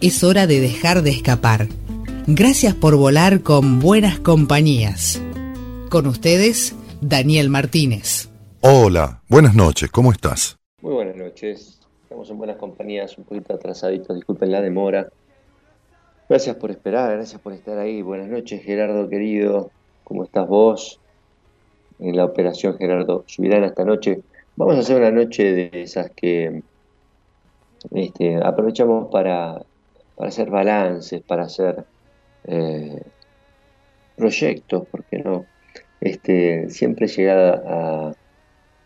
es hora de dejar de escapar. Gracias por volar con buenas compañías. Con ustedes, Daniel Martínez. Hola, buenas noches, ¿cómo estás? Muy buenas noches. Estamos en buenas compañías, un poquito atrasaditos, disculpen la demora. Gracias por esperar, gracias por estar ahí. Buenas noches, Gerardo querido. ¿Cómo estás vos? En la operación Gerardo Subirán esta noche. Vamos a hacer una noche de esas que este, aprovechamos para para hacer balances, para hacer eh, proyectos, porque no? Este, siempre llegada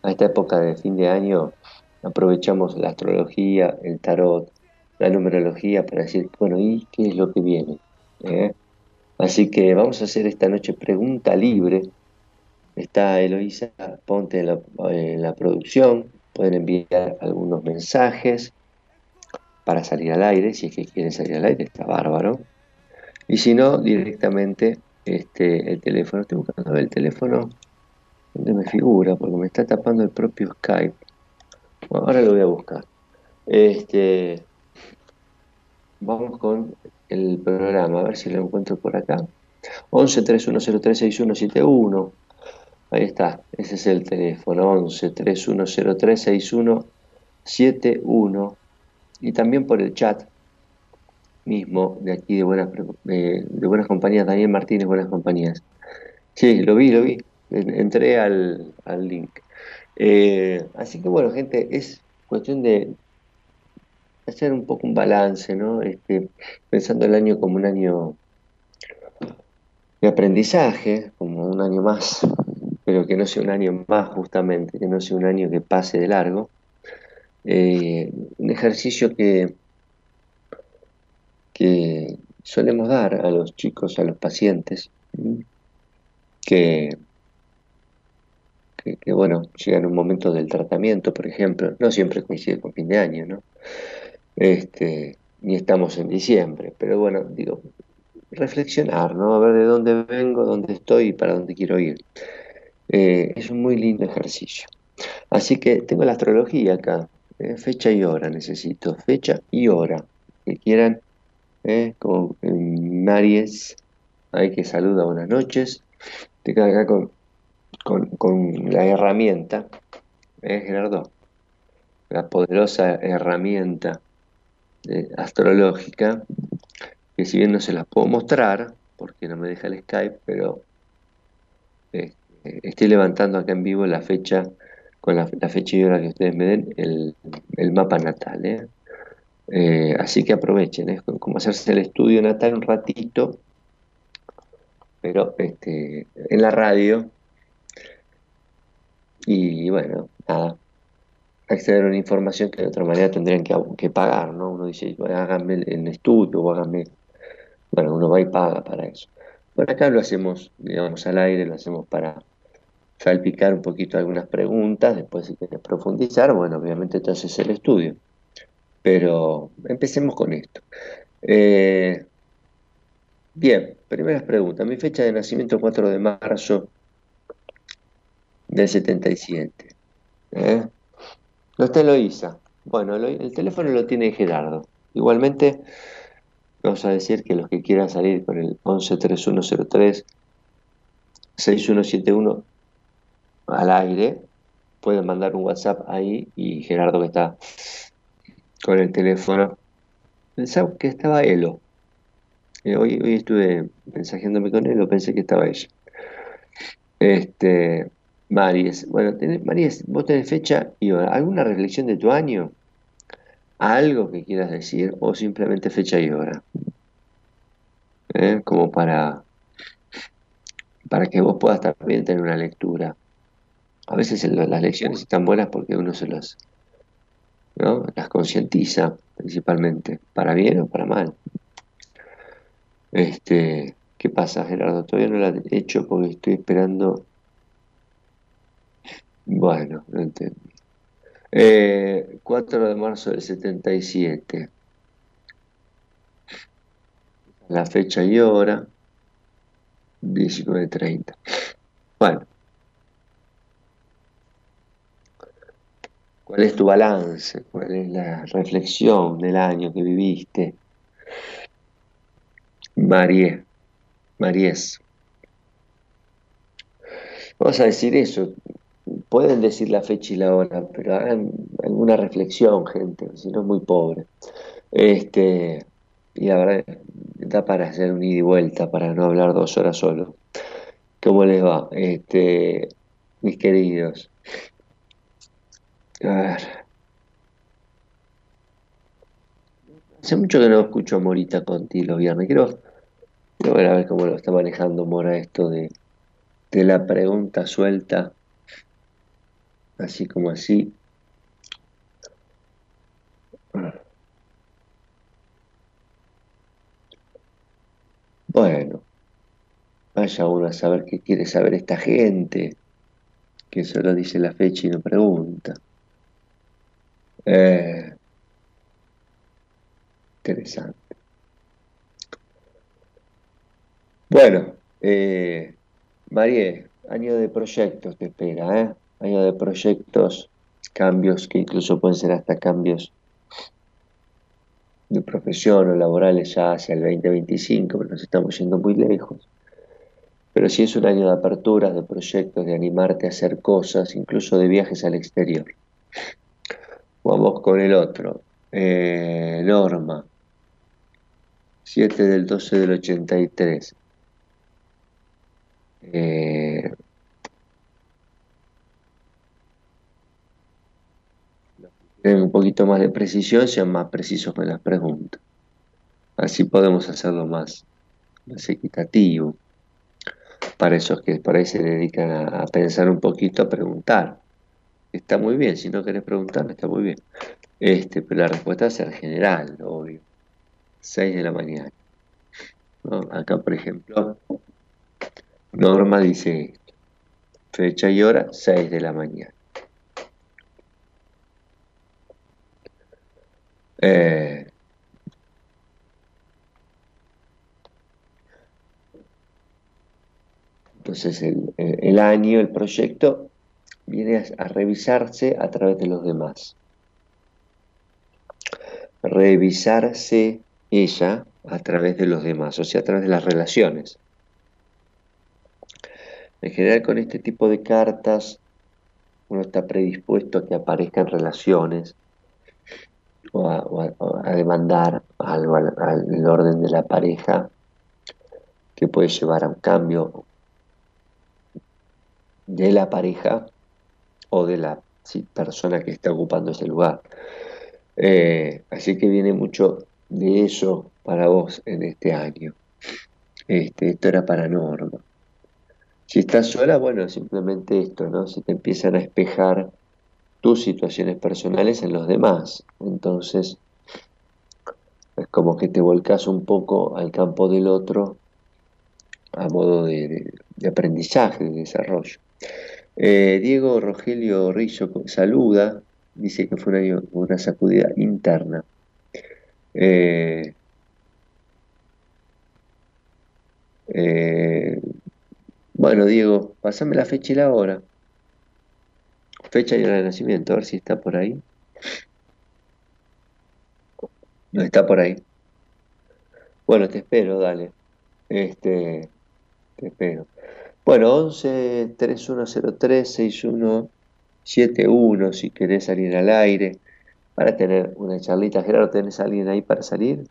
a, esta época de fin de año, aprovechamos la astrología, el tarot, la numerología para decir, bueno, ¿y qué es lo que viene? ¿Eh? Así que vamos a hacer esta noche pregunta libre. Está Eloisa Ponte en la producción, pueden enviar algunos mensajes para salir al aire, si es que quieren salir al aire, está bárbaro. Y si no, directamente este, el teléfono, estoy buscando el teléfono donde me figura, porque me está tapando el propio Skype. ahora lo voy a buscar. Este, vamos con el programa, a ver si lo encuentro por acá. 11 3103 6171. Ahí está, ese es el teléfono. 11 3103 6171 y también por el chat mismo de aquí de Buenas, de, buenas Compañías, Daniel Martínez, Buenas Compañías. Sí, lo vi, lo vi, entré al, link. Eh, así que bueno, gente, es cuestión de hacer un poco un balance, ¿no? Este, pensando el año como un año de aprendizaje, como un año más, pero que no sea un año más justamente, que no sea un año que pase de largo, eh, un ejercicio que, que solemos dar a los chicos, a los pacientes, que, que, bueno, llegan un momento del tratamiento, por ejemplo, no siempre coincide con fin de año, ¿no? Este, ni estamos en diciembre, pero bueno, digo, reflexionar, ¿no? A ver de dónde vengo, dónde estoy y para dónde quiero ir. Eh, es un muy lindo ejercicio. Así que tengo la astrología acá, eh, fecha y hora necesito, fecha y hora. Que quieran, eh, con Maries, hay que saluda, buenas noches. Te quedas acá con, con, la herramienta, ¿eh, Gerardo? La poderosa herramienta astrológica, que si bien no se las puedo mostrar, porque no me deja el Skype, pero estoy levantando acá en vivo la fecha con la, fecha y hora que ustedes me den el, mapa natal. ¿eh? Eh, así que aprovechen, es ¿eh? como hacerse el estudio natal un ratito, pero este, en la radio. Y bueno, nada, acceder a una información que de otra manera tendrían que, pagar, ¿no? Uno dice, háganme el, estudio o háganme... Bueno, uno va y paga para eso. Por acá lo hacemos, digamos, al aire, lo hacemos para salpicar un poquito algunas preguntas, después si quieres profundizar, bueno, obviamente entonces el estudio. Pero empecemos con esto. Eh, bien, primeras preguntas. Mi fecha de nacimiento 4 de marzo del 77. ¿Eh? No está Eloisa. Bueno, el teléfono lo tiene Gerardo. Igualmente, vamos a decir que los que quieran salir con el 113103 6171 al aire, pueden mandar un WhatsApp ahí y Gerardo que está con el teléfono. Pensaba que estaba Elo. Eh, hoy, hoy estuve mensajeándome con él, pensé que estaba ella. Este, Maries, bueno, Maries, vos tenés fecha y hora. ¿Alguna reflexión de tu año? ¿Algo que quieras decir o simplemente fecha y hora? ¿Eh? Como para, para que vos puedas también tener una lectura. A veces las lecciones están buenas porque uno se las, ¿no? Las concientiza principalmente, para bien o para mal. Este, ¿qué pasa, Gerardo? Todavía no la he hecho porque estoy esperando. Bueno, no entendí. 4 eh, de marzo del 77. La fecha y hora. 19.30. Bueno. ¿Cuál es tu balance? ¿Cuál es la reflexión del año que viviste? Marie, Maries. Vamos a decir eso. Pueden decir la fecha y la hora, pero hagan alguna reflexión, gente, si no es muy pobre. Este, y la verdad, da para hacer un ida y vuelta, para no hablar dos horas solo. ¿Cómo les va? Este, mis queridos. A ver. Hace mucho que no escucho a Morita Conti los viernes. Quiero, quiero ver a ver cómo lo está manejando Mora esto de, de la pregunta suelta. Así como así. Bueno, vaya uno a saber qué quiere saber esta gente, que solo dice la fecha y no pregunta. Eh, interesante. Bueno, eh, María, año de proyectos te espera, ¿eh? Año de proyectos, cambios que incluso pueden ser hasta cambios de profesión o laborales ya hacia el 2025, pero nos estamos yendo muy lejos. Pero sí es un año de aperturas, de proyectos, de animarte a hacer cosas, incluso de viajes al exterior. Vamos con el otro. Eh, norma. 7 del 12 del 83. Eh, un poquito más de precisión, sean más precisos con las preguntas. Así podemos hacerlo más, más equitativo. Para esos que por ahí se dedican a pensar un poquito, a preguntar está muy bien, si no querés preguntarme, está muy bien. Este, pero la respuesta va a ser general, obvio. 6 de la mañana. Acá, por ejemplo, Norma dice esto. Fecha y hora, 6 de la mañana. Eh, entonces el año, el proyecto viene a, revisarse a través de los demás. Revisarse ella a través de los demás, o sea, a través de las relaciones. En general con este tipo de cartas uno está predispuesto a que aparezcan relaciones o a, demandar algo al, al, orden de la pareja que puede llevar a un cambio de la pareja o de la persona que está ocupando ese lugar. Eh, así que viene mucho de eso para vos en este año. Este, esto era para Norma. Si estás sola, bueno, simplemente esto, ¿no? Se te empiezan a espejar tus situaciones personales en los demás. Entonces, es como que te volcas un poco al campo del otro a modo de aprendizaje, de desarrollo. Eh, Diego Rogelio Rizzo saluda, dice que fue una, una sacudida interna. Eh, eh, bueno, Diego, pasame la fecha y la hora. Fecha y hora de nacimiento, a ver si está por ahí. No está por ahí. Bueno, te espero, dale. Este, te espero. Bueno, 11 3103 6171 si querés salir al aire para tener una charlita. Gerardo, ¿tenés alguien ahí para salir?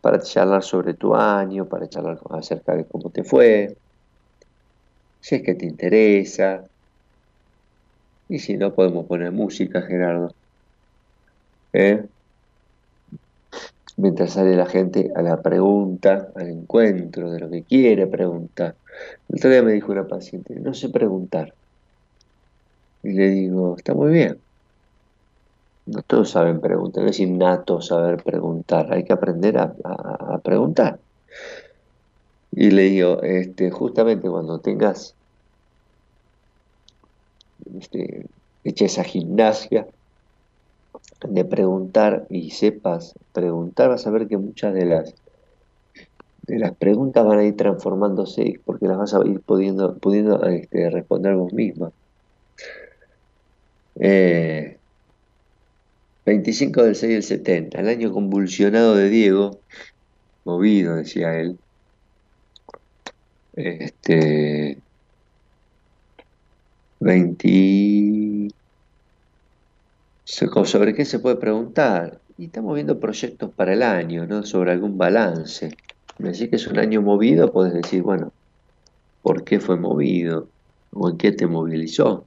Para charlar sobre tu año, para charlar acerca de cómo te fue, si es que te interesa. Y si no, podemos poner música, Gerardo. ¿Eh? Mientras sale la gente a la pregunta, al encuentro de lo que quiere preguntar. El otro día me dijo una paciente, no sé preguntar. Y le digo, está muy bien. No todos saben preguntar, no es innato saber preguntar, hay que aprender a, preguntar. Y le digo, este, justamente cuando tengas este, hecha esa gimnasia de preguntar y sepas preguntar, vas a ver que muchas de las de las preguntas van a ir transformándose porque las vas a ir pudiendo, pudiendo este, responder vos misma. 25 eh, del 6 del 70, el año convulsionado de Diego, movido, decía él. Este. 20. ¿Sobre qué se puede preguntar? Y estamos viendo proyectos para el año, ¿no? Sobre algún balance. Decís que es un año movido, puedes decir, bueno, ¿por qué fue movido? ¿O en qué te movilizó?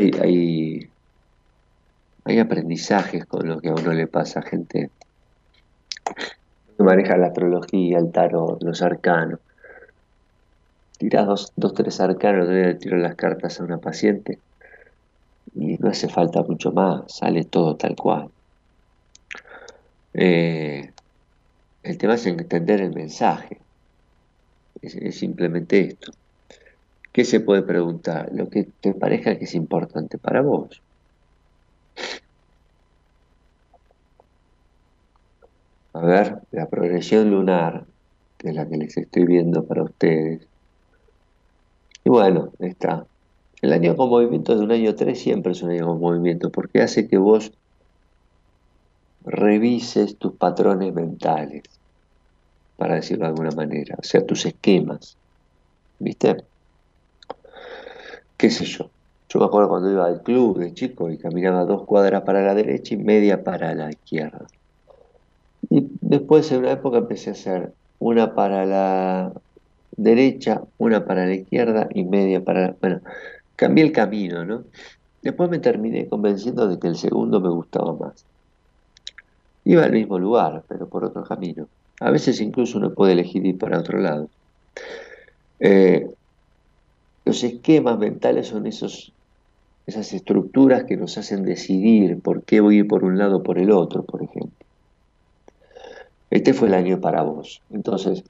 Hay, hay, aprendizajes con lo que a uno le pasa, gente que maneja la astrología, el tarot, los arcanos. Tirás dos, dos tres arcanos, le tiro las cartas a una paciente y no hace falta mucho más, sale todo tal cual. Eh, el tema es entender el mensaje. Es, simplemente esto. ¿Qué se puede preguntar? Lo que te parezca que es importante para vos. A ver, la progresión lunar, que es la que les estoy viendo para ustedes. Y bueno, está. El año con movimiento de un año 3 siempre es un año con movimiento, porque hace que vos revises tus patrones mentales, para decirlo de alguna manera, o sea, tus esquemas. ¿Viste? ¿Qué sé yo? Yo me acuerdo cuando iba al club de chico y caminaba dos cuadras para la derecha y media para la izquierda. Y después en una época empecé a hacer una para la derecha, una para la izquierda y media para la... Bueno, cambié el camino, ¿no? Después me terminé convenciendo de que el segundo me gustaba más. Iba al mismo lugar, pero por otro camino. A veces incluso uno puede elegir ir para otro lado. Eh, los esquemas mentales son esos, esas estructuras que nos hacen decidir por qué voy a ir por un lado o por el otro, por ejemplo. Este fue el año para vos. Entonces,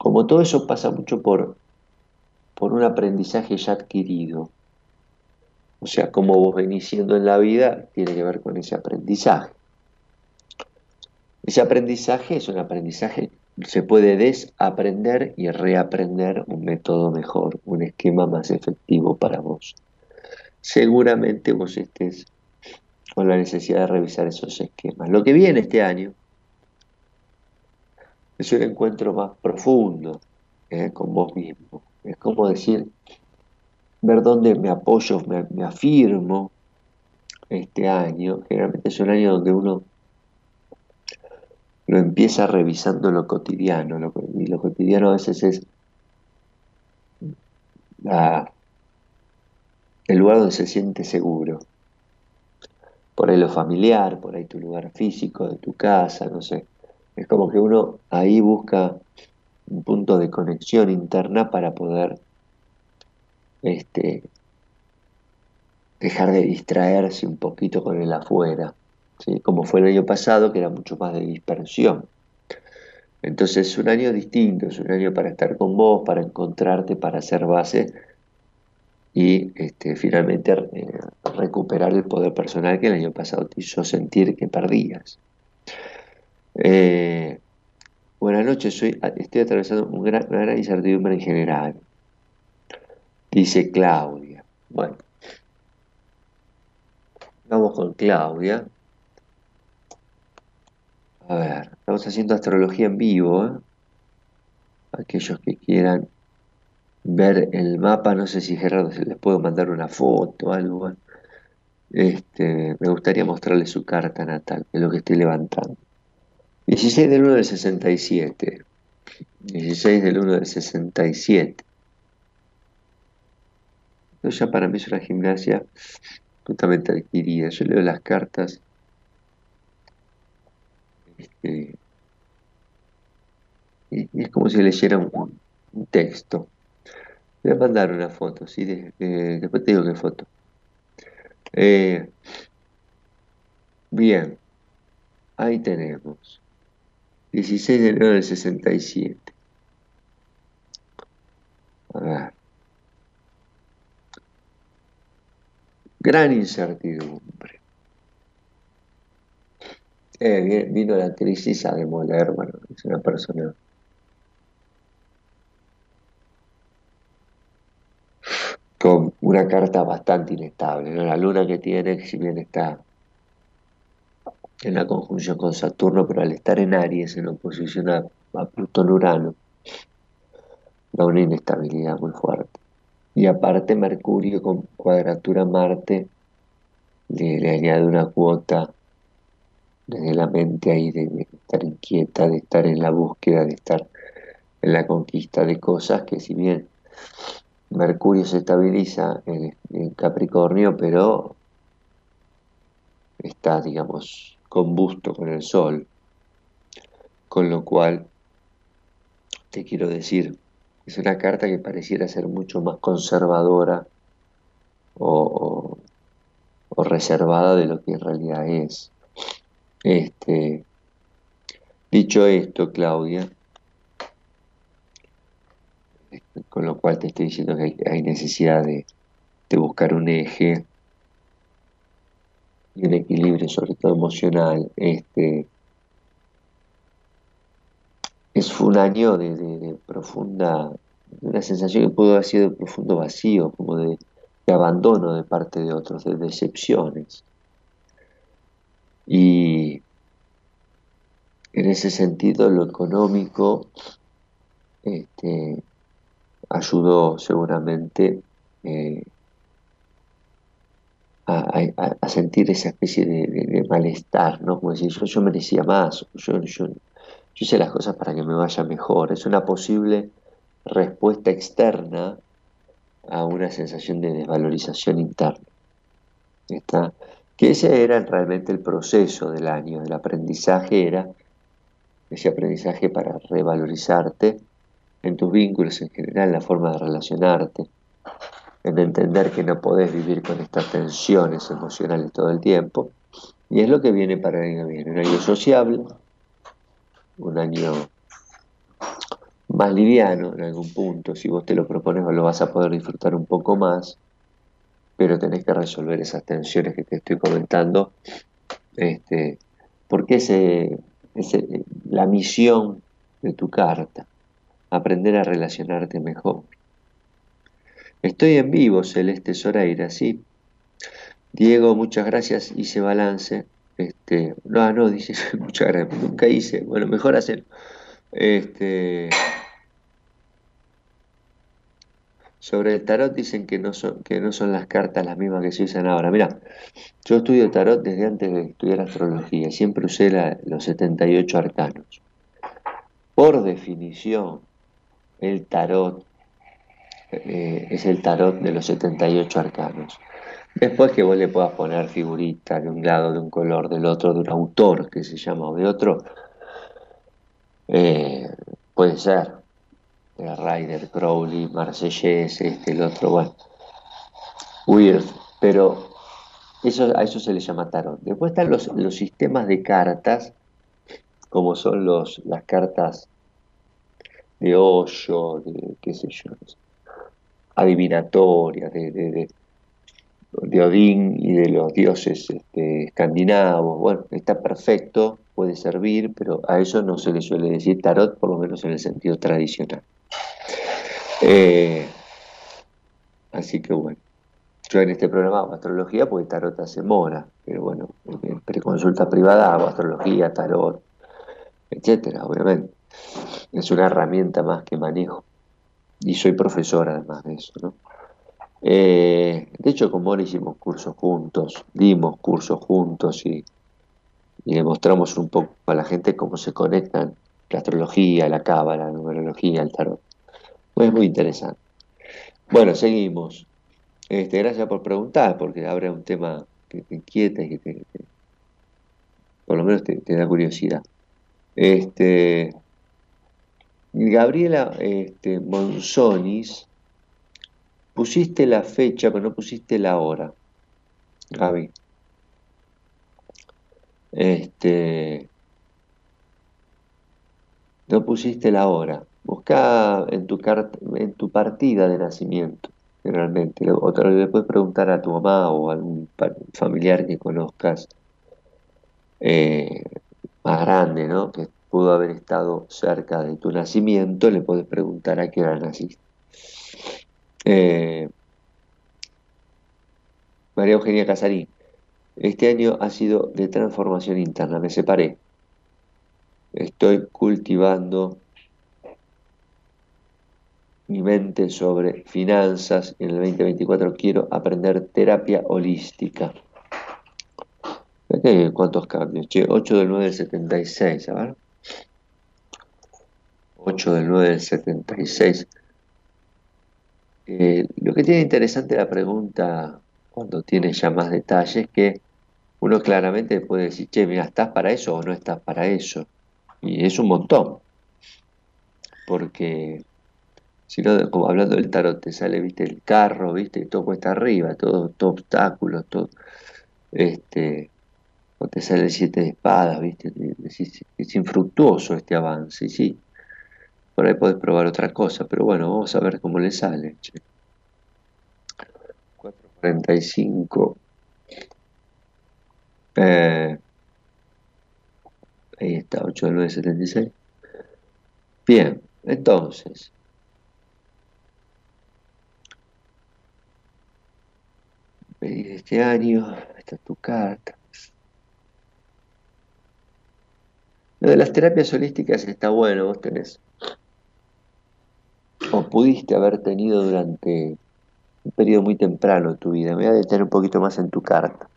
como todo eso pasa mucho por, por un aprendizaje ya adquirido, o sea, como vos venís siendo en la vida, tiene que ver con ese aprendizaje. Ese aprendizaje es un aprendizaje, se puede desaprender y reaprender un método mejor, un esquema más efectivo para vos. Seguramente vos estés con la necesidad de revisar esos esquemas. Lo que viene este año es un encuentro más profundo eh, con vos mismo. Es como decir, ver dónde me apoyo, me, me afirmo este año. Generalmente es un año donde uno lo empieza revisando lo cotidiano, y lo cotidiano a veces es el lugar donde se siente seguro. Por ahí lo familiar, por ahí tu lugar físico de tu casa, no sé. Es como que uno ahí busca un punto de conexión interna para poder este, dejar de distraerse un poquito con el afuera como fue el año pasado, que era mucho más de dispersión. Entonces es un año distinto, es un año para estar con vos, para encontrarte, para hacer base y este, finalmente eh, recuperar el poder personal que el año pasado te hizo sentir que perdías. Eh, buenas noches, soy, estoy atravesando un gran, una gran incertidumbre en general, dice Claudia. Bueno, vamos con Claudia. A ver, estamos haciendo astrología en vivo. ¿eh? Aquellos que quieran ver el mapa, no sé si Gerardo les puedo mandar una foto algo. Este, me gustaría mostrarles su carta natal, que es lo que estoy levantando. 16 del 1 del 67. 16 del 1 del 67. Esto ya para mí es una gimnasia totalmente adquirida. Yo leo las cartas este, y, es como si leyera un, un texto. Voy a mandar una foto, ¿sí? después te digo qué foto. Eh, bien, ahí tenemos. 16 de enero del 67. A ver. Gran incertidumbre. Eh, vino la crisis a demoler, bueno, es una persona con una carta bastante inestable. La luna que tiene, si bien está en la conjunción con Saturno, pero al estar en Aries, en oposición a, Plutón-Urano, da una inestabilidad muy fuerte. Y aparte Mercurio con cuadratura Marte le, añade una cuota desde la mente ahí de, estar inquieta, de estar en la búsqueda, de estar en la conquista de cosas que si bien Mercurio se estabiliza en, Capricornio, pero está, digamos, combusto con el Sol. Con lo cual, te quiero decir, es una carta que pareciera ser mucho más conservadora o, reservada de lo que en realidad es. Este, dicho esto, Claudia, con lo cual te estoy diciendo que hay, necesidad de, buscar un eje y un equilibrio, sobre todo emocional. Este, es un año de, profunda, una sensación que pudo haber sido de profundo vacío, como de, abandono de parte de otros, de decepciones. Y en ese sentido, lo económico este, ayudó seguramente eh, a, sentir esa especie de, malestar, ¿no? Como decir, yo, merecía más, yo, yo, hice las cosas para que me vaya mejor. Es una posible respuesta externa a una sensación de desvalorización interna. ¿Está? Que ese era realmente el proceso del año, del aprendizaje era ese aprendizaje para revalorizarte en tus vínculos en general, en la forma de relacionarte, en entender que no podés vivir con estas tensiones emocionales todo el tiempo. Y es lo que viene para el año viene, un año sociable, un año más liviano en algún punto, si vos te lo propones lo vas a poder disfrutar un poco más, pero tenés que resolver esas tensiones que te estoy comentando, este, porque ese, ese, la misión de tu carta aprender a relacionarte mejor. Estoy en vivo, Celeste Zoraira, ¿sí? Diego, muchas gracias, hice balance. Este, no, no, dice, muchas gracias, nunca hice. Bueno, mejor hacer. Este, sobre el tarot dicen que no, son, que no son las cartas las mismas que se usan ahora. Mira, yo estudio tarot desde antes de estudiar astrología, siempre usé los 78 arcanos. Por definición, el tarot eh, es el tarot de los 78 arcanos. Después que vos le puedas poner figurita de un lado, de un color, del otro, de un autor que se llama o de otro, eh, puede ser. Ryder, Crowley, Marsellés, este, el otro, bueno. Weird, pero eso, a eso se le llama tarot. Después están los, los sistemas de cartas, como son los, las cartas de hoyo, de qué sé yo, adivinatoria, de, de, de, Odín y de los dioses este, escandinavos. Bueno, está perfecto, puede servir, pero a eso no se le suele decir tarot, por lo menos en el sentido tradicional. Eh, así que bueno, yo en este programa hago astrología porque tarot hace mora, pero bueno, en preconsulta privada hago astrología, tarot, etcétera, obviamente es una herramienta más que manejo. Y soy profesor además de eso, ¿no? Eh, de hecho, con Mora hicimos cursos juntos, dimos cursos juntos y, y le mostramos un poco a la gente cómo se conectan la astrología, la cábala, la numerología, el tarot. Pues muy interesante. Bueno, seguimos. Este, gracias por preguntar, porque habrá un tema que te inquieta y que te, por lo menos te, te da curiosidad. Este, Gabriela este, Monzonis pusiste la fecha, pero no pusiste la hora, Gaby. Este, no pusiste la hora. Busca en tu, en tu partida de nacimiento, generalmente. O te le puedes preguntar a tu mamá o a algún familiar que conozcas eh, más grande, ¿no? Que pudo haber estado cerca de tu nacimiento, le puedes preguntar a qué hora naciste. Eh, María Eugenia Casarín, este año ha sido de transformación interna, me separé. Estoy cultivando mi mente sobre finanzas. En el 2024 quiero aprender terapia holística. ¿Cuántos cambios? 8 del 9 del 76, a ver. 8 del 9 del 76. Eh, lo que tiene interesante la pregunta cuando tiene ya más detalles que uno claramente puede decir, che, mira, ¿estás para eso o no estás para eso? Y es un montón. Porque si no, como hablando del tarot, te sale, viste, el carro, viste, todo cuesta arriba, todo, todo obstáculos, todo, este, o te sale el siete de espadas, viste, es infructuoso este avance, y sí, por ahí podés probar otra cosa, pero bueno, vamos a ver cómo le sale. Che. 445 eh, ahí está, 8976. Bien, entonces. Pedir este año, esta es tu carta. Lo de las terapias holísticas está bueno, vos tenés. O pudiste haber tenido durante un periodo muy temprano de tu vida. Me voy a detener un poquito más en tu carta.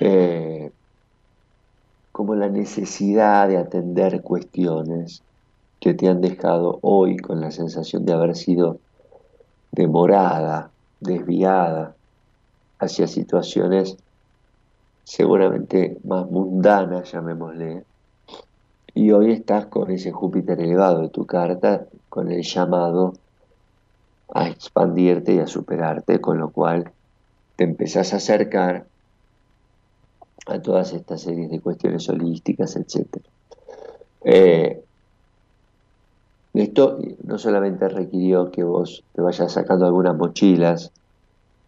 Eh, como la necesidad de atender cuestiones que te han dejado hoy con la sensación de haber sido demorada, desviada hacia situaciones seguramente más mundanas, llamémosle. Y hoy estás con ese Júpiter elevado de tu carta, con el llamado a expandirte y a superarte, con lo cual te empezás a acercar a todas estas series de cuestiones holísticas, etc. Eh, esto no solamente requirió que vos te vayas sacando algunas mochilas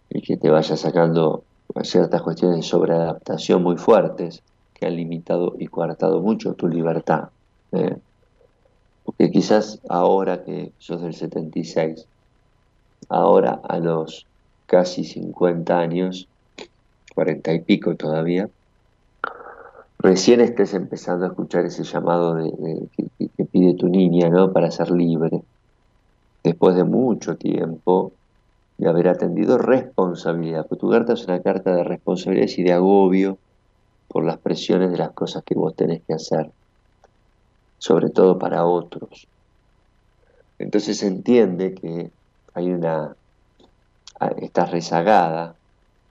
y que te vayas sacando ciertas cuestiones de sobreadaptación muy fuertes que han limitado y coartado mucho tu libertad. ¿eh? Porque quizás ahora que sos del 76, ahora a los casi 50 años, 40 y pico todavía, recién estés empezando a escuchar ese llamado de, que, pide tu niña, ¿no? Para ser libre. Después de mucho tiempo de haber atendido responsabilidad, porque tu carta es una carta de responsabilidad y de agobio por las presiones de las cosas que vos tenés que hacer, sobre todo para otros. Entonces se entiende que hay una, estás rezagada,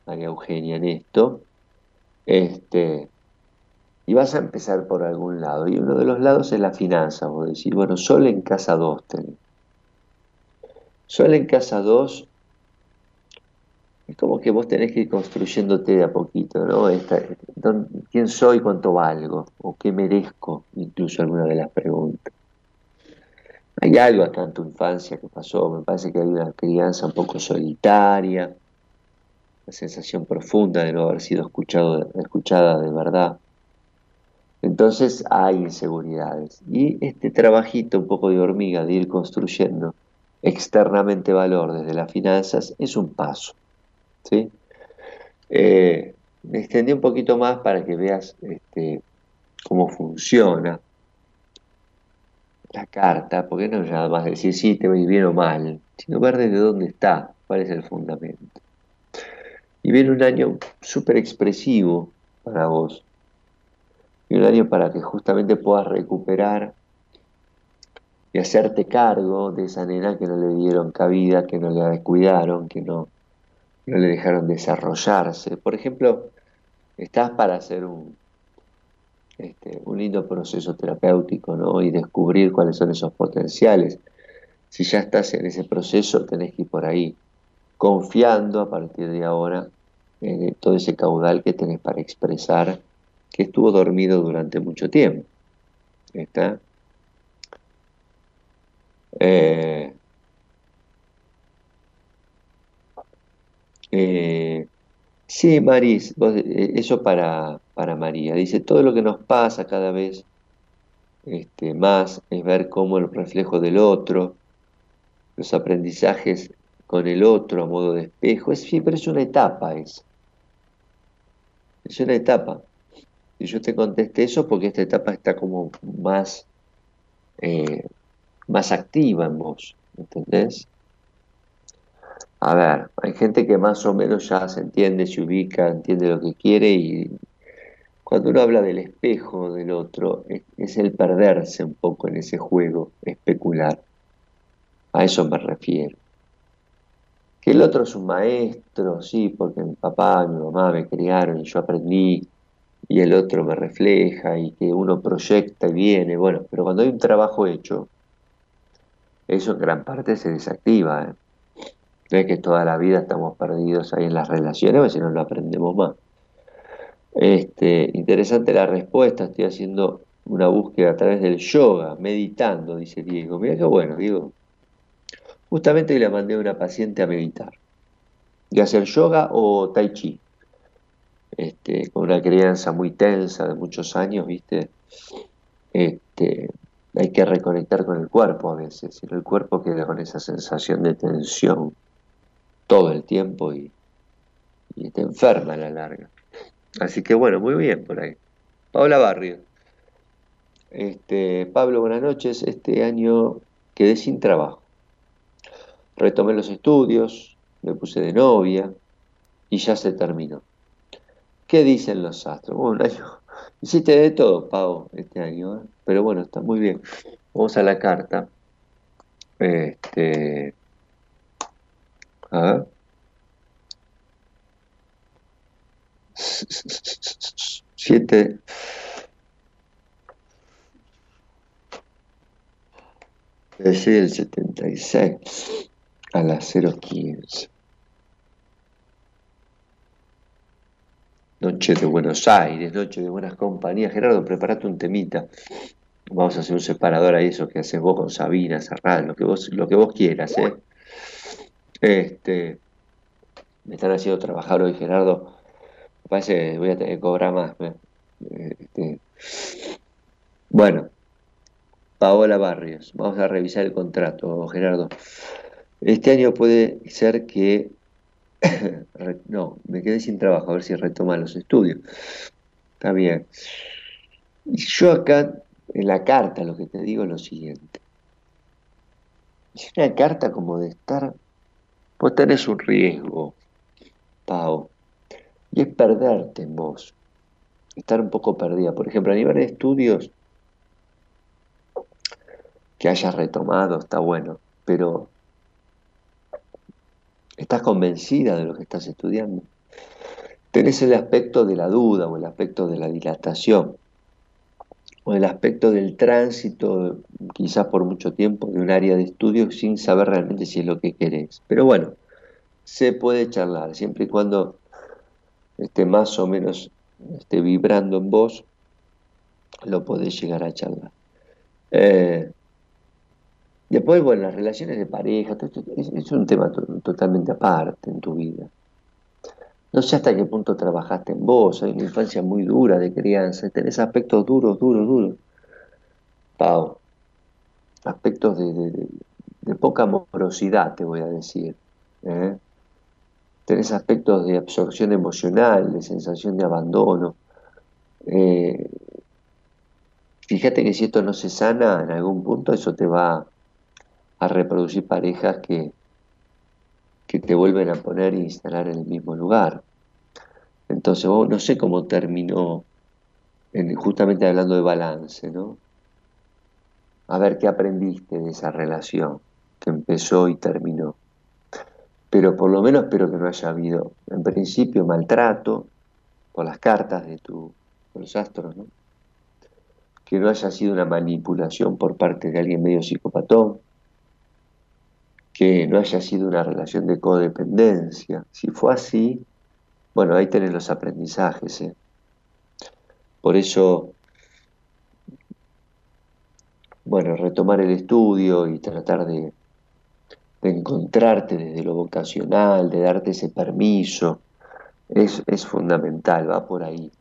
María Eugenia, en esto, este, y vas a empezar por algún lado. Y uno de los lados es la finanza, vos decir, bueno, solo en casa 2 tenés. Solo en casa 2 es como que vos tenés que ir construyendo,te de a poquito, ¿no? ¿Quién soy, cuánto valgo? ¿O qué merezco? Incluso alguna de las preguntas. Hay algo acá en tu infancia que pasó, me parece que hay una crianza un poco solitaria, una sensación profunda de no haber sido escuchado, escuchada de verdad. Entonces hay inseguridades. Y este trabajito un poco de hormiga de ir construyendo externamente valor desde las finanzas es un paso. ¿Sí? Eh, me extendí un poquito más para que veas este, cómo funciona la carta, porque no es nada más decir sí, te va bien o mal, sino ver desde dónde está, cuál es el fundamento. Y viene un año súper expresivo para vos, y un año para que justamente puedas recuperar y hacerte cargo de esa nena que no le dieron cabida, que no le descuidaron, que no, no le dejaron desarrollarse. Por ejemplo, estás para hacer un, este, un lindo proceso terapéutico ¿no? y descubrir cuáles son esos potenciales. Si ya estás en ese proceso, tenés que ir por ahí, confiando a partir de ahora en todo ese caudal que tenés para expresar que estuvo dormido durante mucho tiempo. ¿Está? Eh, eh, sí, Maris, eh, eso para, para María. Dice, todo lo que nos pasa cada vez este, más es ver cómo el reflejo del otro, los aprendizajes con el otro a modo de espejo, es, pero es una etapa eso. Es una etapa. Y yo te contesté eso porque esta etapa está como más, eh, más activa en vos, ¿entendés? A ver, hay gente que más o menos ya se entiende, se ubica, entiende lo que quiere y cuando uno habla del espejo del otro, es, el perderse un poco en ese juego especular. A eso me refiero. Que el otro es un maestro, sí, porque mi papá, mi mamá me criaron y yo aprendí y el otro me refleja y que uno proyecta y viene, bueno, pero cuando hay un trabajo hecho, eso en gran parte se desactiva. ¿eh? No es que toda la vida estamos perdidos ahí en las relaciones, porque si no lo aprendemos más. Este, interesante la respuesta, estoy haciendo una búsqueda a través del yoga, meditando, dice Diego. Mira qué bueno, Diego. Justamente le mandé a una paciente a meditar. ¿De hacer yoga o tai chi? este, con una crianza muy tensa de muchos años, ¿viste? Este, hay que reconectar con el cuerpo a veces, si el cuerpo queda con esa sensación de tensión todo el tiempo y, y te enferma a la larga. Así que bueno, muy bien por ahí. Paola Barrio. Este, Pablo, buenas noches. Este año quedé sin trabajo. Retomé los estudios, me puse de novia y ya se terminó. ¿Qué dicen los astros? Bueno, año, hiciste de todo, Pau, este año, ¿eh? pero bueno, está muy bien. Vamos a la carta. Este. A ver. Siete. Es el 76 a las 015. Noche de Buenos Aires, noche de buenas compañías. Gerardo, prepárate un temita. Vamos a hacer un separador ahí, eso que haces vos con Sabina, Serrat, lo que vos, lo que vos quieras, ¿eh? Este, me están haciendo trabajar hoy, Gerardo. Me parece que voy a tener que cobrar más. Este, bueno, Paola Barrios, vamos a revisar el contrato, Gerardo. Este año puede ser que no, me quedé sin trabajo, a ver si retoma los estudios. Está bien. Yo acá, en la carta, lo que te digo es lo siguiente. Es una carta como de estar, vos tenés un riesgo, Pau, y es perderte en vos, estar un poco perdida. Por ejemplo, a nivel de estudios, que hayas retomado, está bueno, pero ¿Estás convencida de lo que estás estudiando? Tenés el aspecto de la duda o el aspecto de la dilatación o el aspecto del tránsito, quizás por mucho tiempo, de un área de estudio sin saber realmente si es lo que querés. Pero bueno, se puede charlar, siempre y cuando esté más o menos esté vibrando en vos, lo podés llegar a charlar. Eh, Después, bueno, las relaciones de pareja, es, un tema totalmente aparte en tu vida. No sé hasta qué punto trabajaste en vos, hay una infancia muy dura de crianza, tenés aspectos duros, duros, duros. Pau, aspectos de, poca amorosidad, te voy a decir. ¿eh? Tenés aspectos de absorción emocional, de sensación de abandono. Eh, fíjate que si esto no se sana en algún punto, eso te va a reproducir parejas que, que te vuelven a poner e instalar en el mismo lugar. Entonces, no sé cómo terminó, en, justamente hablando de balance, ¿no? A ver qué aprendiste de esa relación que empezó y terminó. Pero por lo menos espero que no haya habido, en principio, maltrato por las cartas de tu, por los astros, ¿no? Que no haya sido una manipulación por parte de alguien medio psicopatón, que no haya sido una relación de codependencia. Si fue así, bueno, ahí tenés los aprendizajes. ¿eh? Por eso, bueno, retomar el estudio y tratar de, encontrarte desde lo vocacional, de darte ese permiso, es, es fundamental, va por ahí,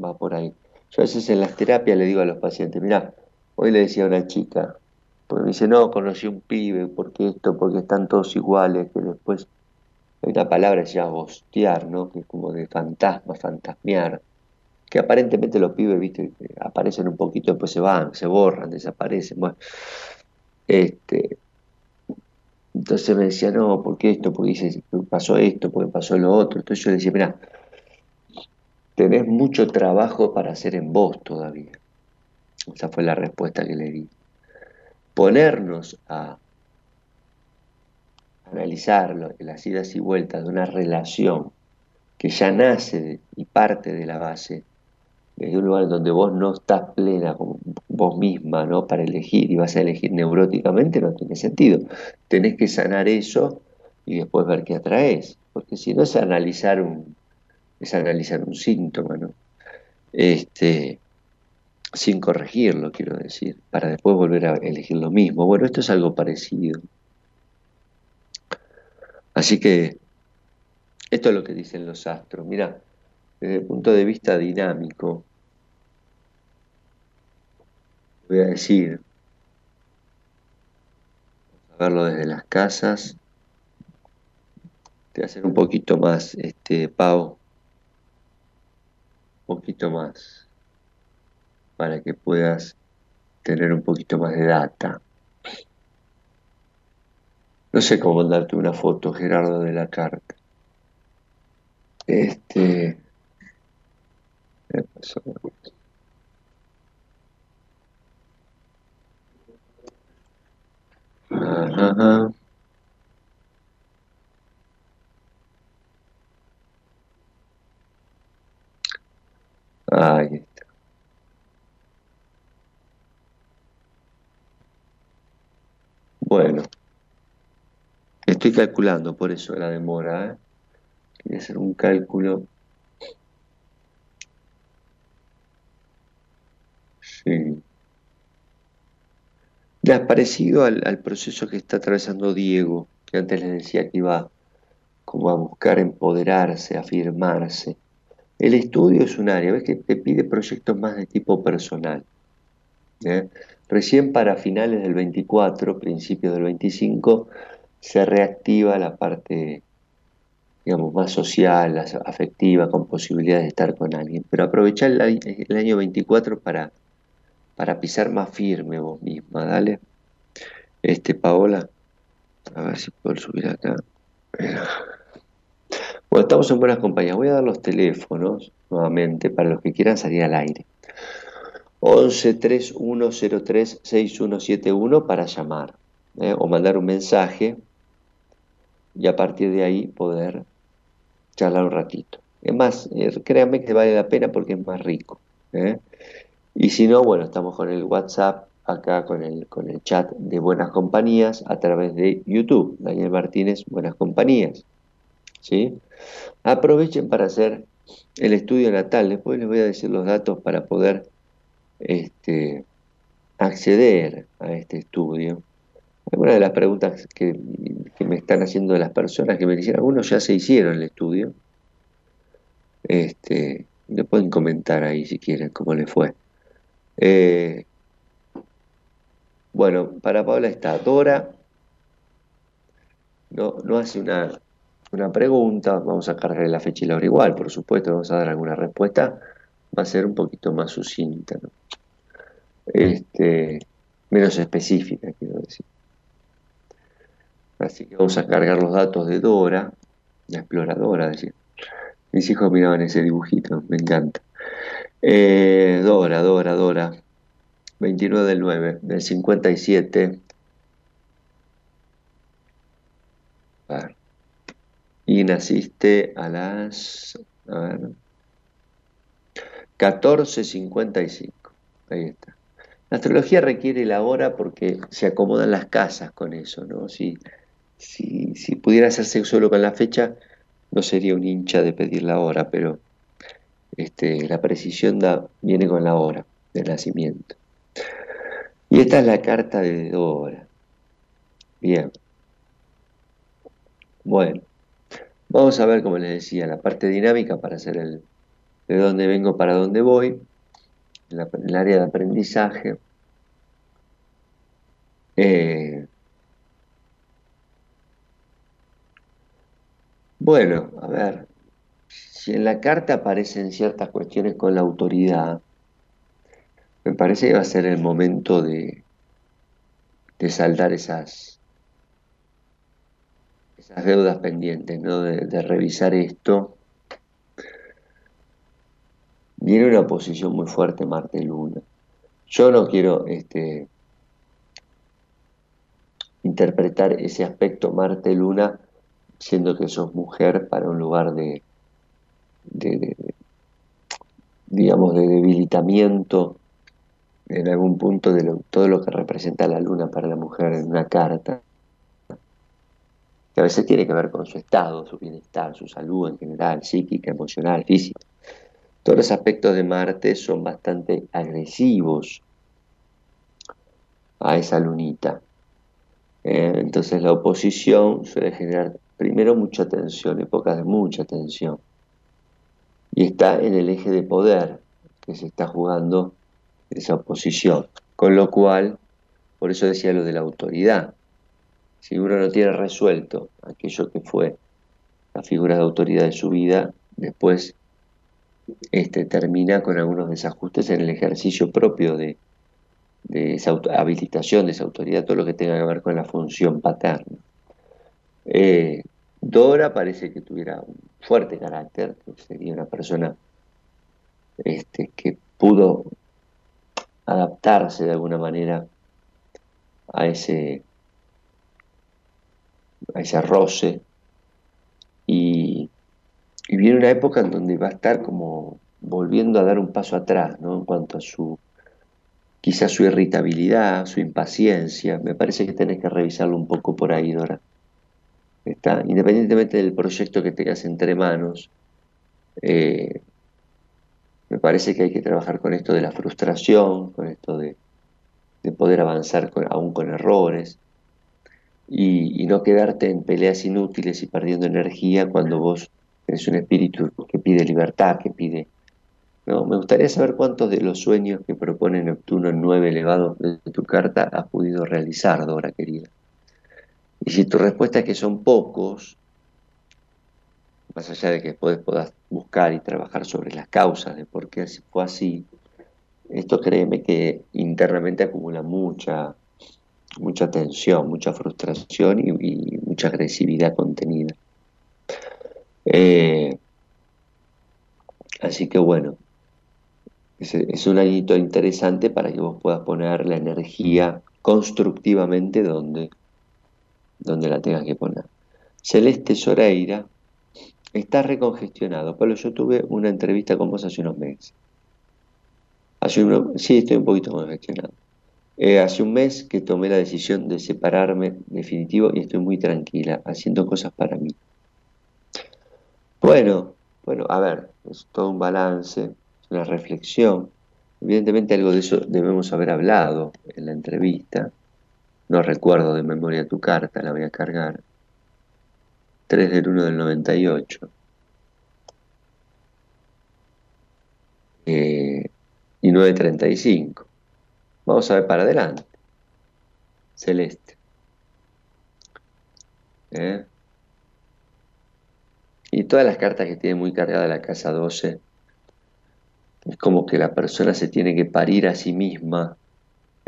va por ahí. Yo a veces en las terapias le digo a los pacientes, mira, hoy le decía a una chica, porque me dice, no, conocí un pibe, porque esto, porque están todos iguales, que después hay una palabra que se llama bostear, ¿no? Que es como de fantasma, fantasmear, que aparentemente los pibes, viste, aparecen un poquito, después se van, se borran, desaparecen. Bueno, este, entonces me decía, no, porque esto, porque dice, pasó esto, porque pasó lo otro. Entonces yo le decía, mira, tenés mucho trabajo para hacer en vos todavía. Esa fue la respuesta que le di ponernos a analizar las idas y vueltas de una relación que ya nace y parte de la base, desde un lugar donde vos no estás plena con vos misma, ¿no? Para elegir y vas a elegir neuróticamente, no tiene sentido. Tenés que sanar eso y después ver qué atraes, porque si no es analizar un, es analizar un síntoma, ¿no? Este, sin corregirlo, quiero decir, para después volver a elegir lo mismo. Bueno, esto es algo parecido. Así que esto es lo que dicen los astros. Mira, desde el punto de vista dinámico, voy a decir, a verlo desde las casas, te voy a hacer un poquito más, este, Pau, un poquito más para que puedas tener un poquito más de data. No sé cómo darte una foto, Gerardo, de la carta. Este. Pasó Ajá. Ahí Bueno, estoy calculando, por eso la demora. ¿eh? Quería hacer un cálculo. Sí. Ha parecido al, al, proceso que está atravesando Diego, que antes les decía que iba como a buscar empoderarse, afirmarse. El estudio es un área, ves que te pide proyectos más de tipo personal. ¿eh? Recién para finales del 24, principios del 25, se reactiva la parte, digamos, más social, afectiva, con posibilidad de estar con alguien. Pero aprovechar el, año 24 para, para pisar más firme vos misma, dale. Este, Paola, a ver si puedo subir acá. Bueno, estamos en buenas compañías. Voy a dar los teléfonos nuevamente para los que quieran salir al aire. 11 3103 6171 para llamar ¿eh? o mandar un mensaje y a partir de ahí poder charlar un ratito. Es más, créanme que vale la pena porque es más rico. ¿eh? Y si no, bueno, estamos con el WhatsApp acá con el, con el chat de Buenas Compañías a través de YouTube, Daniel Martínez, Buenas Compañías. ¿Sí? Aprovechen para hacer el estudio natal, después les voy a decir los datos para poder este, acceder a este estudio. Algunas de las preguntas que, me están haciendo las personas que me dicen, algunos ya se hicieron el estudio. Este, le pueden comentar ahí si quieren cómo le fue. Eh, bueno, para Paula está Dora. No, no hace una, una pregunta, vamos a cargar la fecha y la hora igual, por supuesto, vamos a dar alguna respuesta va a ser un poquito más sucinta, este, menos específica, quiero decir. Así que vamos a cargar los datos de Dora, la exploradora, decir. Mis hijos miraban ese dibujito, me encanta. Eh, Dora, Dora, Dora. 29 del 9, del 57. Y naciste a las... A ver, 14.55. Ahí está. La astrología requiere la hora porque se acomodan las casas con eso, ¿no? Si si, pudiera hacerse solo con la fecha, no sería un hincha de pedir la hora, pero este, la precisión viene con la hora del nacimiento. Y esta es la carta de Dora. Bien. Bueno, vamos a ver, como les decía, la parte dinámica para hacer el de dónde vengo para dónde voy, el área de aprendizaje. Eh, bueno, a ver, si en la carta aparecen ciertas cuestiones con la autoridad, me parece que va a ser el momento de, de saldar esas, esas deudas pendientes, ¿no? de, revisar esto. Viene una posición muy fuerte Marte-Luna. Yo no quiero este, interpretar ese aspecto Marte-Luna siendo que sos mujer para un lugar de, de, digamos, de debilitamiento en algún punto de todo lo que representa la luna para la mujer en una carta, que a veces tiene que ver con su estado, su bienestar, su salud en general, psíquica, emocional, física. Todos los aspectos de Marte son bastante agresivos a esa lunita. Eh, entonces la oposición suele generar primero mucha tensión, épocas de mucha tensión y está en el eje de poder que se está jugando esa oposición. Con lo cual, por eso decía lo de la autoridad. Si uno no tiene resuelto aquello que fue la figura de autoridad de su vida, después este, termina con algunos desajustes en el ejercicio propio de, esa habilitación de esa autoridad, todo lo que tenga que ver con la función paterna. Eh, Dora parece que tuviera un fuerte carácter, que sería una persona este, que pudo adaptarse de alguna manera a ese, a ese roce. Y, y viene una época en donde va a estar como volviendo a dar un paso atrás, ¿no? En cuanto a su, quizás su irritabilidad, su impaciencia, me parece que tenés que revisarlo un poco por ahí, Dora independientemente del proyecto que tengas entre manos, eh, me parece que hay que trabajar con esto de la frustración, con esto de, poder avanzar aún con errores y, no quedarte en peleas inútiles y perdiendo energía cuando vos eres un espíritu que pide libertad, que pide... ¿no? Me gustaría saber cuántos de los sueños que propone Neptuno en 9 elevado de tu carta has podido realizar, Dora querida. Y si tu respuesta es que son pocos, más allá de que después puedas buscar y trabajar sobre las causas de por qué fue así, esto créeme que internamente acumula mucha, mucha tensión, mucha frustración y, mucha agresividad contenida. Eh, así que bueno, es, es, un añito interesante para que vos puedas poner la energía constructivamente donde donde la tengas que poner. Celeste Soreira está recongestionado. Pablo, yo tuve una entrevista con vos hace unos meses. Hace sí, estoy un poquito congestionado. Eh, hace un mes que tomé la decisión de separarme definitivo y estoy muy tranquila, haciendo cosas para mí. Bueno, bueno, a ver, es todo un balance, una reflexión. Evidentemente algo de eso debemos haber hablado en la entrevista. No recuerdo de memoria tu carta, la voy a cargar. 3 del 1 del 98. Eh, y 9.35. Vamos a ver para adelante. Celeste. ¿Eh? Y todas las cartas que tiene muy cargada la casa 12, es como que la persona se tiene que parir a sí misma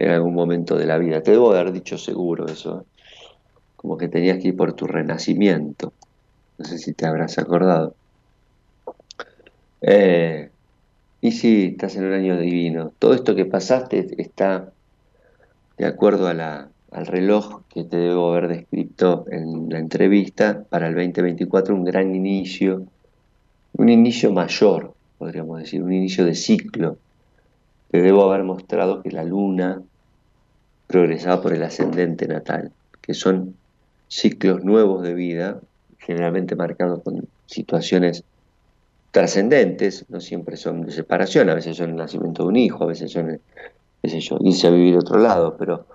en algún momento de la vida. Te debo haber dicho seguro eso, ¿eh? como que tenías que ir por tu renacimiento. No sé si te habrás acordado. Eh, y sí, estás en un año divino. Todo esto que pasaste está de acuerdo a la, al reloj que te debo haber descrito en la entrevista para el 2024, un gran inicio, un inicio mayor, podríamos decir, un inicio de ciclo. Te debo haber mostrado que la luna progresaba por el ascendente natal, que son ciclos nuevos de vida, generalmente marcados con situaciones trascendentes, no siempre son de separación, a veces son el nacimiento de un hijo, a veces son, qué irse a vivir a otro lado, pero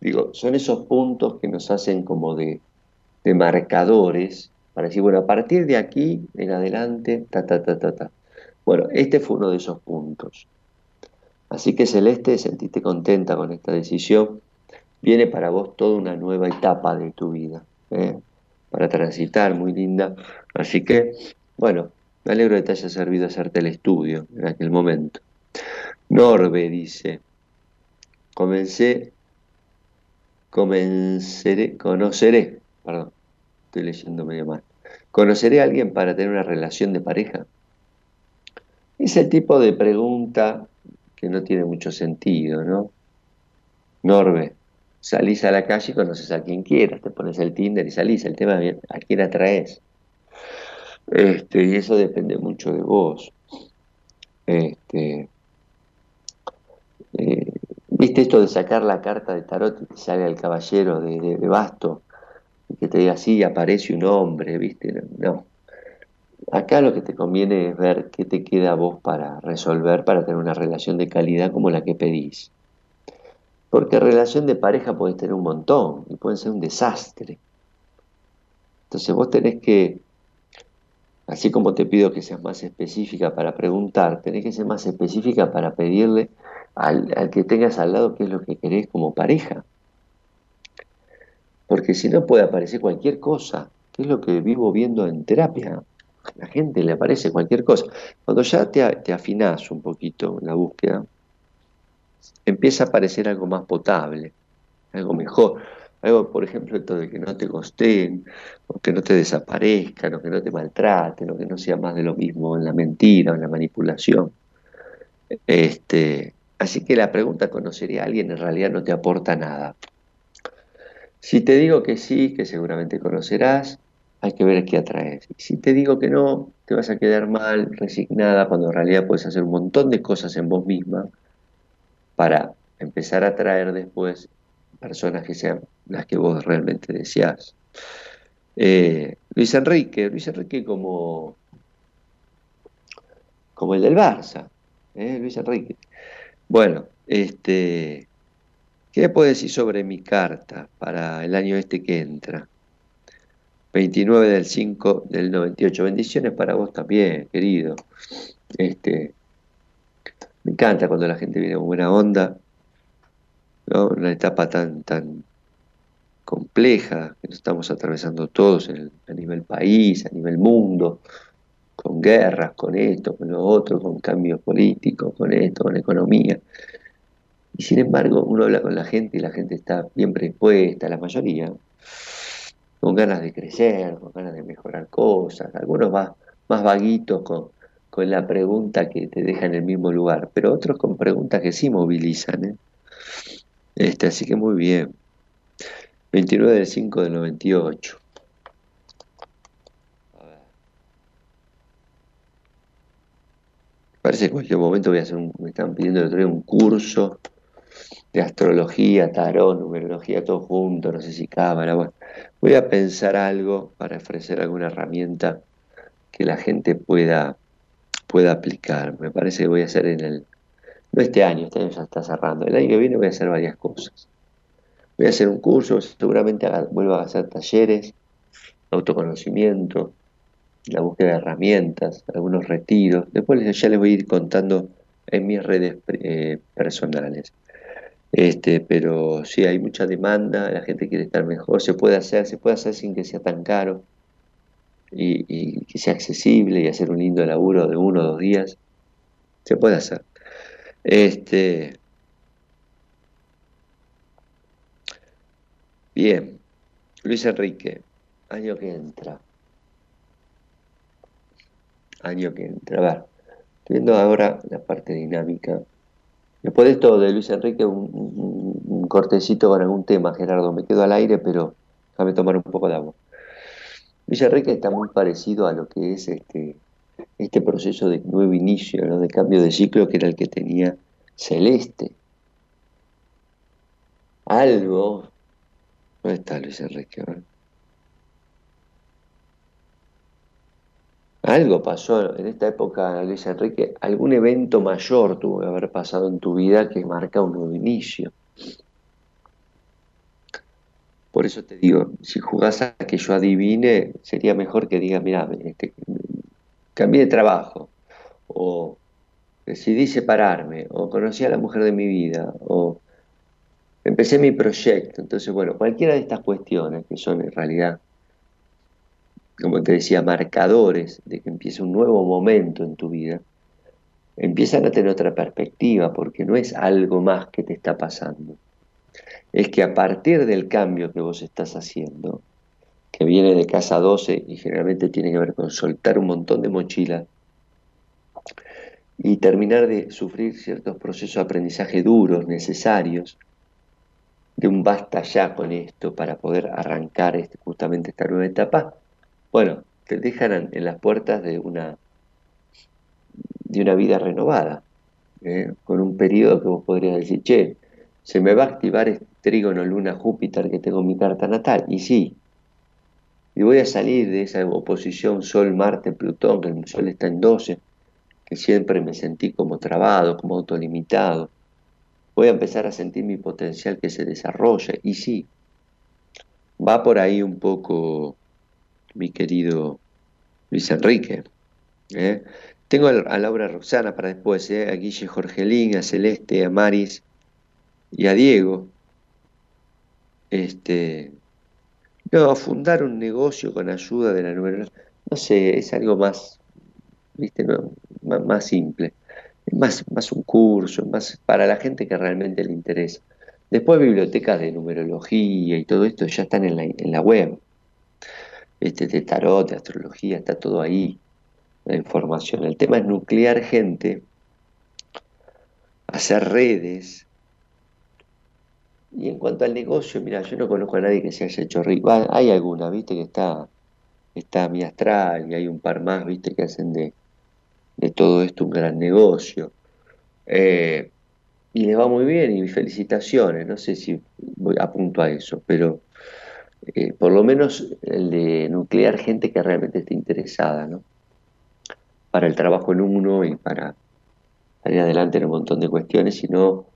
digo, son esos puntos que nos hacen como de, de marcadores para decir, bueno, a partir de aquí en adelante, ta, ta, ta, ta, ta. Bueno, este fue uno de esos puntos. Así que Celeste, sentiste contenta con esta decisión. Viene para vos toda una nueva etapa de tu vida, ¿eh? para transitar, muy linda. Así que, bueno, me alegro de que te haya servido hacerte el estudio en aquel momento. Norbe dice, comencé, comenceré, conoceré, perdón, estoy leyendo medio mal, conoceré a alguien para tener una relación de pareja. Es el tipo de pregunta que no tiene mucho sentido, ¿no? Norbe, salís a la calle y conoces a quien quieras, te pones el Tinder y salís, el tema es a quién atraes. Este, y eso depende mucho de vos. Este, eh, ¿Viste esto de sacar la carta de tarot y que salga el caballero de, de, basto? Y que te diga, sí, aparece un hombre, ¿viste? No. Acá lo que te conviene es ver qué te queda a vos para resolver, para tener una relación de calidad como la que pedís. Porque relación de pareja puedes tener un montón y pueden ser un desastre. Entonces vos tenés que, así como te pido que seas más específica para preguntar, tenés que ser más específica para pedirle al, al que tengas al lado qué es lo que querés como pareja. Porque si no puede aparecer cualquier cosa, que es lo que vivo viendo en terapia la gente le aparece cualquier cosa. Cuando ya te, te afinás un poquito en la búsqueda, empieza a aparecer algo más potable, algo mejor. Algo, por ejemplo, esto de que no te costeen, o que no te desaparezcan, o que no te maltraten, o que no sea más de lo mismo en la mentira o en la manipulación. Este, así que la pregunta conocería a alguien en realidad no te aporta nada. Si te digo que sí, que seguramente conocerás, hay que ver qué atraes. Y si te digo que no, te vas a quedar mal, resignada, cuando en realidad puedes hacer un montón de cosas en vos misma para empezar a atraer después personas que sean las que vos realmente deseás. Eh, Luis Enrique, Luis Enrique como, como el del Barça, ¿eh? Luis Enrique. Bueno, este, ¿qué puedo decir sobre mi carta para el año este que entra? 29 del 5 del 98. Bendiciones para vos también, querido. Este, me encanta cuando la gente viene con buena onda, ¿no? Una etapa tan, tan compleja que nos estamos atravesando todos a nivel país, a nivel mundo, con guerras, con esto, con lo otro, con cambios políticos, con esto, con economía. Y sin embargo, uno habla con la gente y la gente está bien predispuesta, la mayoría, con ganas de crecer, con ganas de mejorar cosas, algunos más, más vaguitos con, con la pregunta que te deja en el mismo lugar, pero otros con preguntas que sí movilizan. ¿eh? Este, así que muy bien. 29 del 5 del 98. Parece que en cualquier momento voy a hacer un, me están pidiendo otro un curso de astrología, tarot, numerología, todo junto, no sé si cámara, bueno, voy a pensar algo para ofrecer alguna herramienta que la gente pueda, pueda aplicar. Me parece que voy a hacer en el, no este año, este año ya está cerrando, el año que viene voy a hacer varias cosas. Voy a hacer un curso, seguramente vuelva a hacer talleres, autoconocimiento, la búsqueda de herramientas, algunos retiros. Después ya les voy a ir contando en mis redes eh, personales. Este, pero sí, hay mucha demanda, la gente quiere estar mejor, se puede hacer, se puede hacer sin que sea tan caro y, que sea accesible y hacer un lindo laburo de uno o dos días. Se puede hacer. Este, bien, Luis Enrique, año que entra. Año que entra. A ver, estoy viendo ahora la parte dinámica Después de esto de Luis Enrique, un, cortecito con algún tema, Gerardo. Me quedo al aire, pero déjame tomar un poco de agua. Luis Enrique está muy parecido a lo que es este, este proceso de nuevo inicio, de cambio de ciclo que era el que tenía Celeste. Algo. ¿Dónde está Luis Enrique? Algo pasó en esta época, Luis Enrique, algún evento mayor tuvo que haber pasado en tu vida que marca un nuevo inicio. Por eso te digo, si jugás a que yo adivine, sería mejor que diga, mira, este, cambié de trabajo, o decidí separarme, o conocí a la mujer de mi vida, o empecé mi proyecto. Entonces, bueno, cualquiera de estas cuestiones, que son en realidad, como te decía, marcadores de que empieza un nuevo momento en tu vida, empiezan a tener otra perspectiva, porque no es algo más que te está pasando. Es que a partir del cambio que vos estás haciendo, que viene de casa 12 y generalmente tiene que ver con soltar un montón de mochilas y terminar de sufrir ciertos procesos de aprendizaje duros, necesarios, de un basta ya con esto para poder arrancar este, justamente esta nueva etapa, bueno, te dejan en las puertas de una, de una vida renovada, ¿eh? con un periodo que vos podrías decir, che, se me va a activar este trígono Luna Júpiter que tengo en mi carta natal. Y sí, y voy a salir de esa oposición Sol, Marte, Plutón, que el Sol está en 12, que siempre me sentí como trabado, como autolimitado. Voy a empezar a sentir mi potencial que se desarrolla. Y sí, va por ahí un poco mi querido Luis Enrique. ¿eh? Tengo a Laura Roxana para después, ¿eh? a Guille Jorgelín, a Celeste, a Maris y a Diego, este, no, fundar un negocio con ayuda de la numerología, no sé, es algo más, viste, no, más, simple, es más, más un curso, más para la gente que realmente le interesa. Después bibliotecas de numerología y todo esto ya están en la, en la web. Este, de tarot, de astrología, está todo ahí, la información. El tema es nuclear gente, hacer redes, y en cuanto al negocio, mira, yo no conozco a nadie que se haya hecho rico. hay alguna, viste, que está, está mi astral y hay un par más, viste, que hacen de, de todo esto un gran negocio. Eh, y les va muy bien y felicitaciones, no sé si apunto a eso, pero eh, por lo menos el de nuclear gente que realmente esté interesada, ¿no? Para el trabajo en uno y para salir adelante en un montón de cuestiones, sino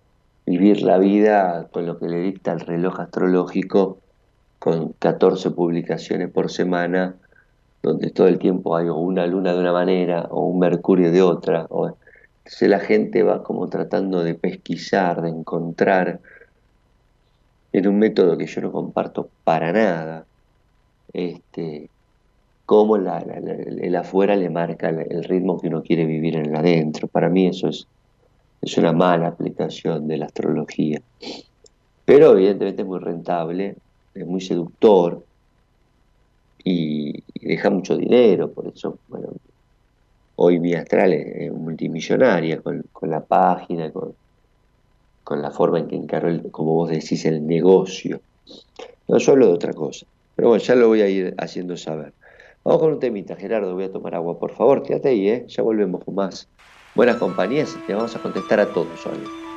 vivir la vida con lo que le dicta el reloj astrológico, con 14 publicaciones por semana, donde todo el tiempo hay una luna de una manera o un mercurio de otra. O, entonces la gente va como tratando de pesquisar, de encontrar, en un método que yo no comparto para nada, este, cómo el afuera le marca el ritmo que uno quiere vivir en el adentro. Para mí eso es es una mala aplicación de la astrología. Pero evidentemente es muy rentable, es muy seductor y, deja mucho dinero. Por eso, bueno, hoy mi astral es, multimillonaria con, la página, con, con, la forma en que encaró, como vos decís, el negocio. No, yo hablo de otra cosa. Pero bueno, ya lo voy a ir haciendo saber. Vamos con un temita, Gerardo, voy a tomar agua, por favor, quédate ahí, ¿eh? ya volvemos con más buenas compañías te vamos a contestar a todos hoy.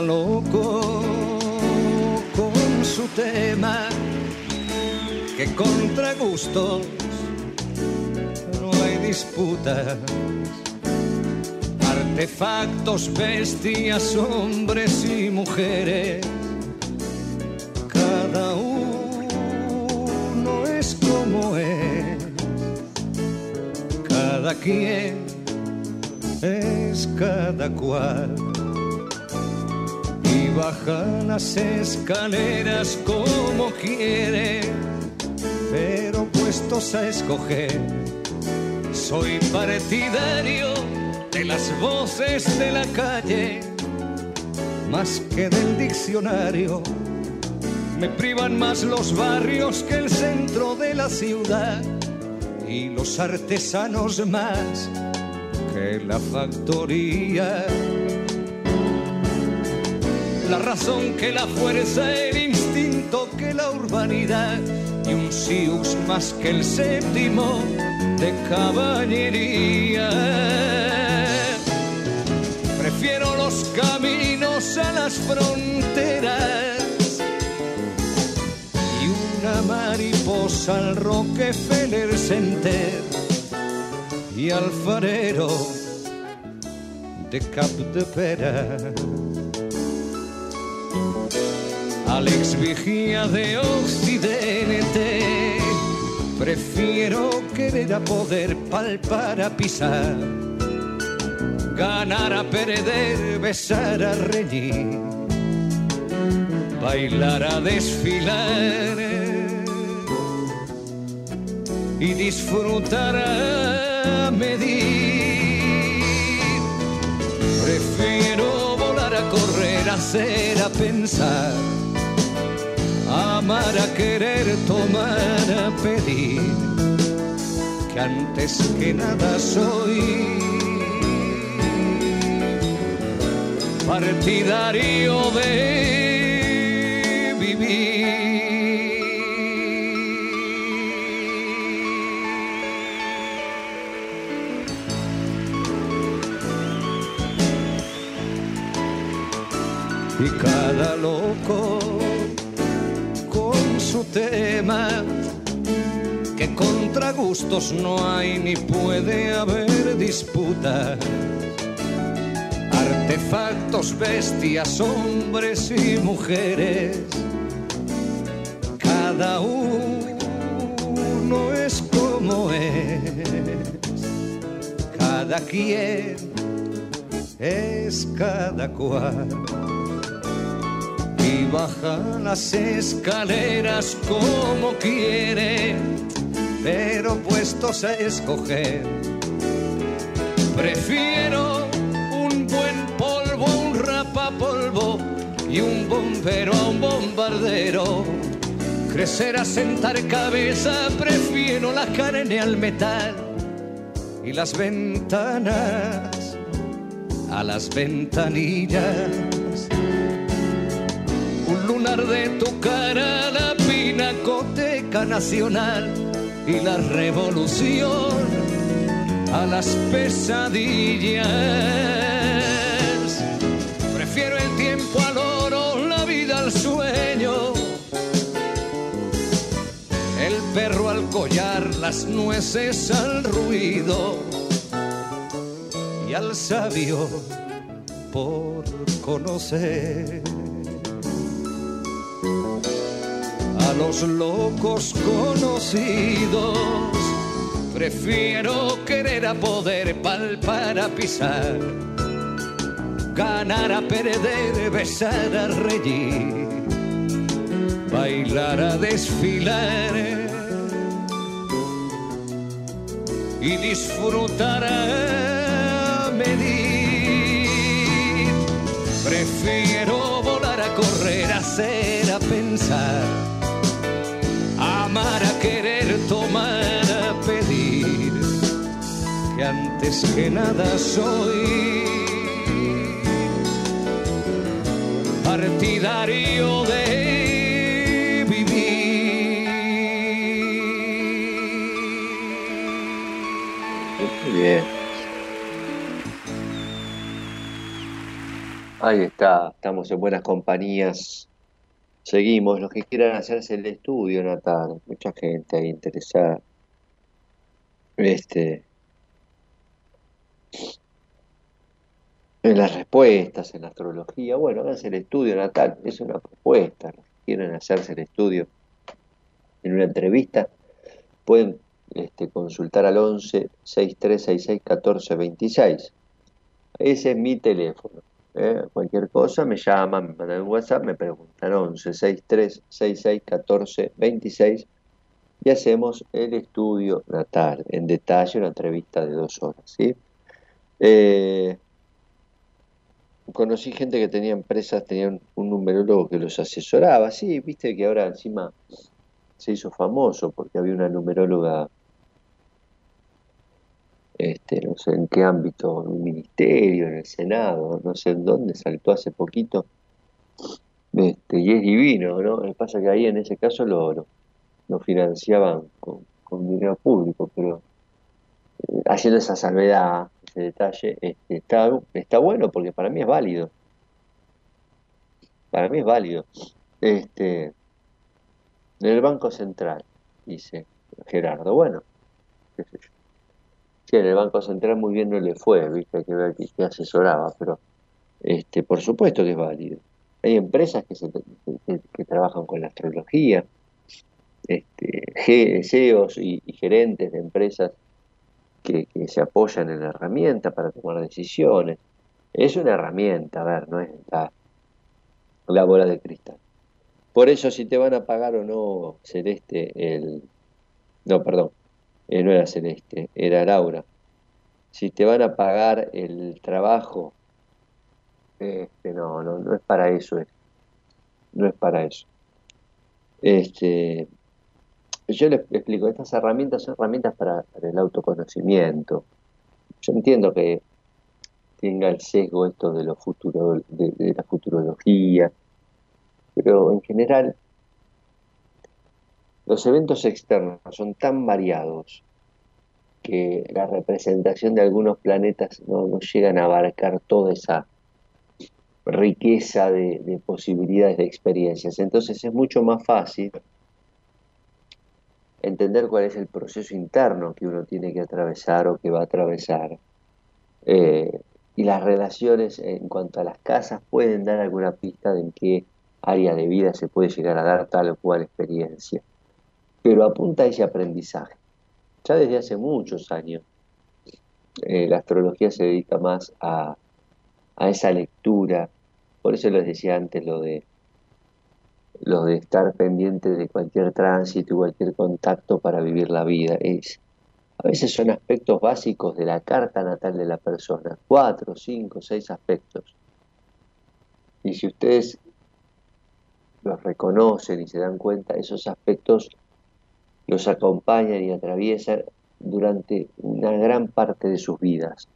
Loco con su tema, que contra gustos no hay disputa artefactos, bestias, hombres y mujeres. Cada uno es como es, cada quien es cada cual. Baja las escaleras como quiere, pero puestos a escoger, soy partidario de las voces de la calle, más que del diccionario. Me privan más los barrios que el centro de la ciudad y los artesanos más que la factoría. La razón que la fuerza, el instinto que la urbanidad y un sius más que el séptimo de caballería. Prefiero los caminos a las fronteras y una mariposa al Rockefeller Center y alfarero de Cap de Pera. Alex Vigía de Occidente, prefiero querer a poder palpar a pisar, ganar a perder, besar a reñir, bailar a desfilar. Y disfrutar a medir. Prefiero volar a correr, hacer a pensar amar a querer, tomar a pedir, que antes que nada soy partidario de vivir. Y cada loco su tema, que contra gustos no hay ni puede haber disputa. Artefactos, bestias, hombres y mujeres, cada uno es como es, cada quien es cada cual y baja las escaleras como quiere, pero puestos a escoger, prefiero un buen polvo, un rapapolvo y un bombero a un bombardero. Crecer a sentar cabeza, prefiero la carne al metal y las ventanas a las ventanillas lunar de tu cara, la pinacoteca nacional y la revolución a las pesadillas. Prefiero el tiempo al oro, la vida al sueño. El perro al collar, las nueces al ruido y al sabio por conocer. Los locos conocidos. Prefiero querer a poder palpar a pisar, ganar a perder, besar a reír, bailar a desfilar y disfrutar a medir. Prefiero volar a correr, hacer a pensar antes que nada soy partidario de vivir. Muy bien. Ahí está, estamos en buenas compañías Seguimos, los que quieran hacerse el estudio natal, mucha gente ahí interesada. Este, en las respuestas, en la astrología, bueno, háganse el estudio natal, es una propuesta. Quieren hacerse el estudio en una entrevista, pueden este, consultar al 11 6366 1426. Ese es mi teléfono. ¿eh? cualquier cosa, me llaman, me mandan un WhatsApp, me preguntan 11 63 66 14 26 y hacemos el estudio natal, en detalle, una entrevista de dos horas. ¿sí? Eh, conocí gente que tenía empresas, tenían un numerólogo que los asesoraba, sí, viste que ahora encima se hizo famoso porque había una numeróloga este, no sé en qué ámbito, en un ministerio, en el Senado, no sé en dónde, saltó hace poquito, este, y es divino, ¿no? Lo que pasa que ahí en ese caso lo, lo, financiaban con, dinero público, pero haciendo esa salvedad, ese detalle, este, está, está bueno porque para mí es válido. Para mí es válido. Este, en el Banco Central, dice Gerardo, bueno, qué sé yo. Sí, en el Banco Central muy bien no le fue, viste, hay que ver qué, asesoraba, pero este, por supuesto que es válido. Hay empresas que, se, que, trabajan con la astrología, este, CEOs y, gerentes de empresas que, se apoyan en la herramienta para tomar decisiones. Es una herramienta, a ver, no es la, bola de cristal. Por eso si te van a pagar o no Celeste, el... No, perdón, eh, no era Celeste, era Laura. Si te van a pagar el trabajo, este, no, no, no es para eso, no es para eso. Este, yo les explico, estas herramientas son herramientas para, el autoconocimiento. Yo entiendo que tenga el sesgo esto de, lo futuro, de, la futurología, pero en general los eventos externos son tan variados que la representación de algunos planetas no, no llegan a abarcar toda esa riqueza de, de, posibilidades de experiencias. Entonces es mucho más fácil entender cuál es el proceso interno que uno tiene que atravesar o que va a atravesar. Eh, y las relaciones en cuanto a las casas pueden dar alguna pista de en qué área de vida se puede llegar a dar tal o cual experiencia. Pero apunta a ese aprendizaje. Ya desde hace muchos años eh, la astrología se dedica más a, a esa lectura. Por eso les decía antes lo de lo de estar pendiente de cualquier tránsito y cualquier contacto para vivir la vida. Es, a veces son aspectos básicos de la carta natal de la persona, cuatro, cinco, seis aspectos. Y si ustedes los reconocen y se dan cuenta, esos aspectos los acompañan y atraviesan durante una gran parte de sus vidas.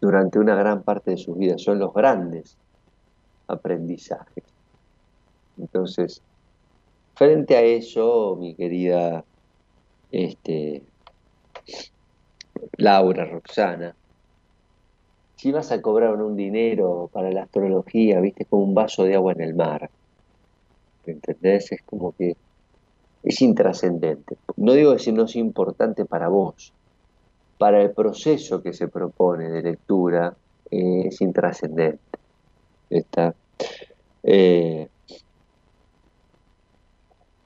Durante una gran parte de sus vidas. Son los grandes aprendizaje. Entonces, frente a eso, mi querida este, Laura, Roxana, si vas a cobrar un dinero para la astrología, viste, como un vaso de agua en el mar. ¿Entendés? Es como que es intrascendente. No digo que no es importante para vos, para el proceso que se propone de lectura eh, es intrascendente. Está. Eh,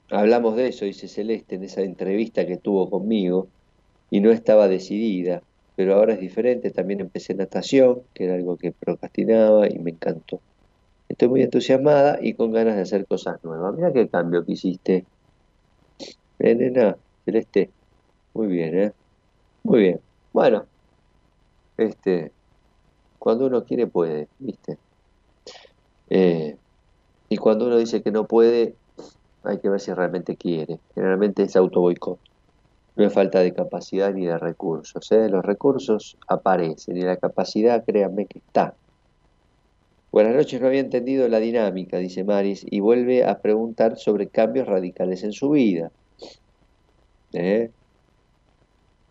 hablamos de eso, dice Celeste, en esa entrevista que tuvo conmigo, y no estaba decidida, pero ahora es diferente. También empecé natación, que era algo que procrastinaba y me encantó. Estoy muy entusiasmada y con ganas de hacer cosas nuevas. Mira qué cambio que hiciste. Eh, nena, Celeste. Muy bien, ¿eh? Muy bien. Bueno, este, cuando uno quiere puede, ¿viste? Eh, y cuando uno dice que no puede, hay que ver si realmente quiere. Generalmente es auto boicot. No es falta de capacidad ni de recursos. ¿eh? Los recursos aparecen y la capacidad, créanme que está. Buenas noches, no había entendido la dinámica, dice Maris, y vuelve a preguntar sobre cambios radicales en su vida.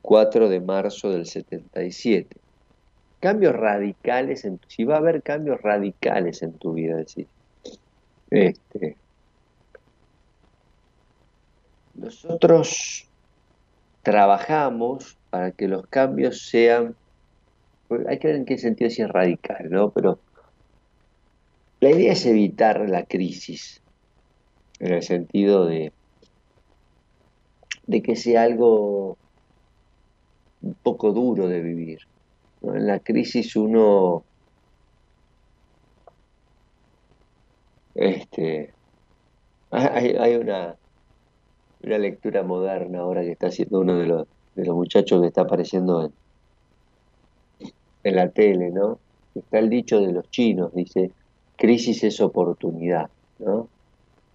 4 ¿Eh? de marzo del 77 cambios radicales, en, si va a haber cambios radicales en tu vida, decir, este, nosotros trabajamos para que los cambios sean, pues, hay que ver en qué sentido si es radical, ¿no? Pero la idea es evitar la crisis, en el sentido de, de que sea algo un poco duro de vivir. En la crisis uno este hay, una, una lectura moderna ahora que está haciendo uno de los, de los muchachos que está apareciendo en, en la tele, ¿no? Está el dicho de los chinos, dice, crisis es oportunidad, ¿no?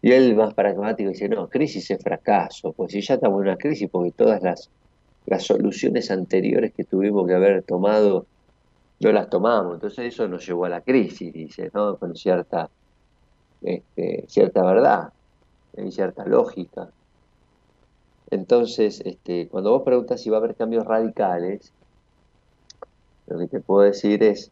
Y él más pragmático dice, no, crisis es fracaso, pues si ya estamos en una crisis, porque todas las las soluciones anteriores que tuvimos que haber tomado no las tomamos. Entonces eso nos llevó a la crisis, dice, ¿no? Con cierta, este, cierta verdad y cierta lógica. Entonces, este, cuando vos preguntas si va a haber cambios radicales, lo que te puedo decir es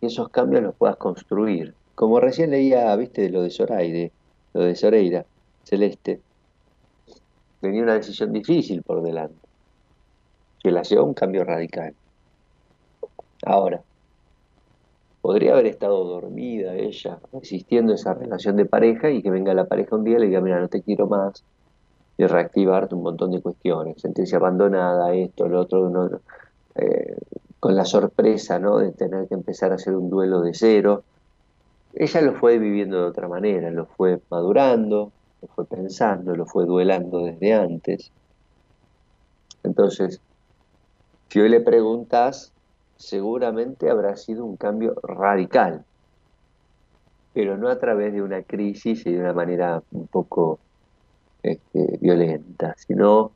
que esos cambios los puedas construir. Como recién leía, viste, lo de Zoraide, lo de Zoreira, Celeste, tenía una decisión difícil por delante, que la llevó a un cambio radical. Ahora, podría haber estado dormida ella, existiendo esa relación de pareja y que venga la pareja un día y le diga, mira, no te quiero más, y reactivarte un montón de cuestiones, sentirse abandonada, esto, lo otro, eh, con la sorpresa ¿no? de tener que empezar a hacer un duelo de cero. Ella lo fue viviendo de otra manera, lo fue madurando, lo fue pensando, lo fue duelando desde antes. Entonces, si hoy le preguntas, seguramente habrá sido un cambio radical, pero no a través de una crisis y de una manera un poco este, violenta, sino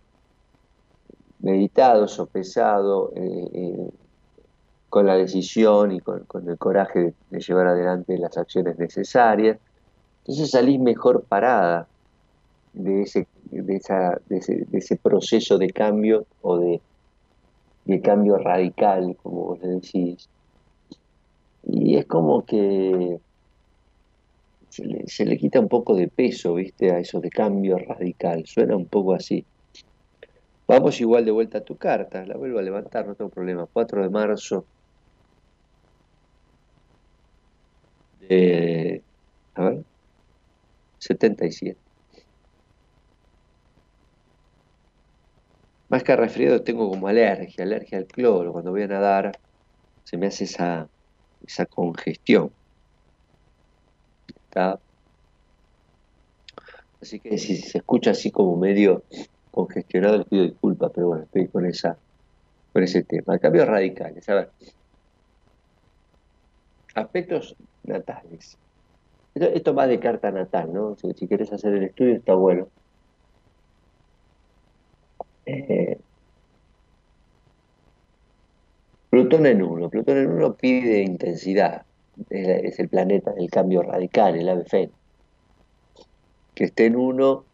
meditado, sopesado, eh, eh, con la decisión y con, el coraje de, llevar adelante las acciones necesarias. Entonces salís mejor parada de ese, de, ese, proceso de cambio o de, de cambio radical, como vos le decís. Y es como que se le, quita un poco de peso, ¿viste? A eso de cambio radical. Suena un poco así. Vamos igual de vuelta a tu carta. La vuelvo a levantar, no tengo problema. 4 de marzo. De, a ver. 77. Más que resfriado tengo como alergia, alergia al cloro. Cuando voy a nadar se me hace esa, esa congestión. Así que si se escucha así como medio congestionado, les pido disculpas, pero bueno, estoy con esa con ese tema. Cambios radicales, a ver. Aspectos natales. Esto, va de carta natal, ¿no? Si, si quieres hacer el estudio está bueno. Eh, Plutón en uno. Plutón en uno pide intensidad es el planeta del cambio radical, el ave. Que esté en uno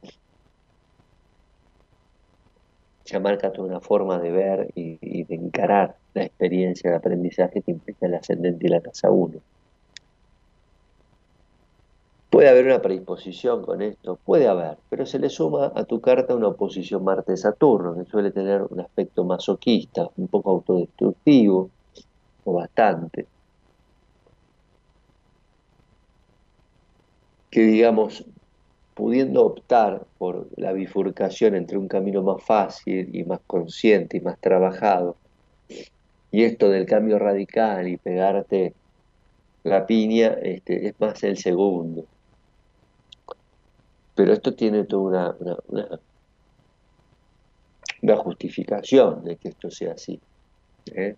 ya marca toda una forma de ver y, de encarar la experiencia de aprendizaje que implica el ascendente y la casa 1. Puede haber una predisposición con esto, puede haber, pero se le suma a tu carta una oposición Marte-Saturno, que suele tener un aspecto masoquista, un poco autodestructivo, o bastante. que digamos, pudiendo optar por la bifurcación entre un camino más fácil y más consciente y más trabajado, y esto del cambio radical y pegarte la piña, este, es más el segundo. Pero esto tiene toda una, una, una justificación de que esto sea así. ¿eh?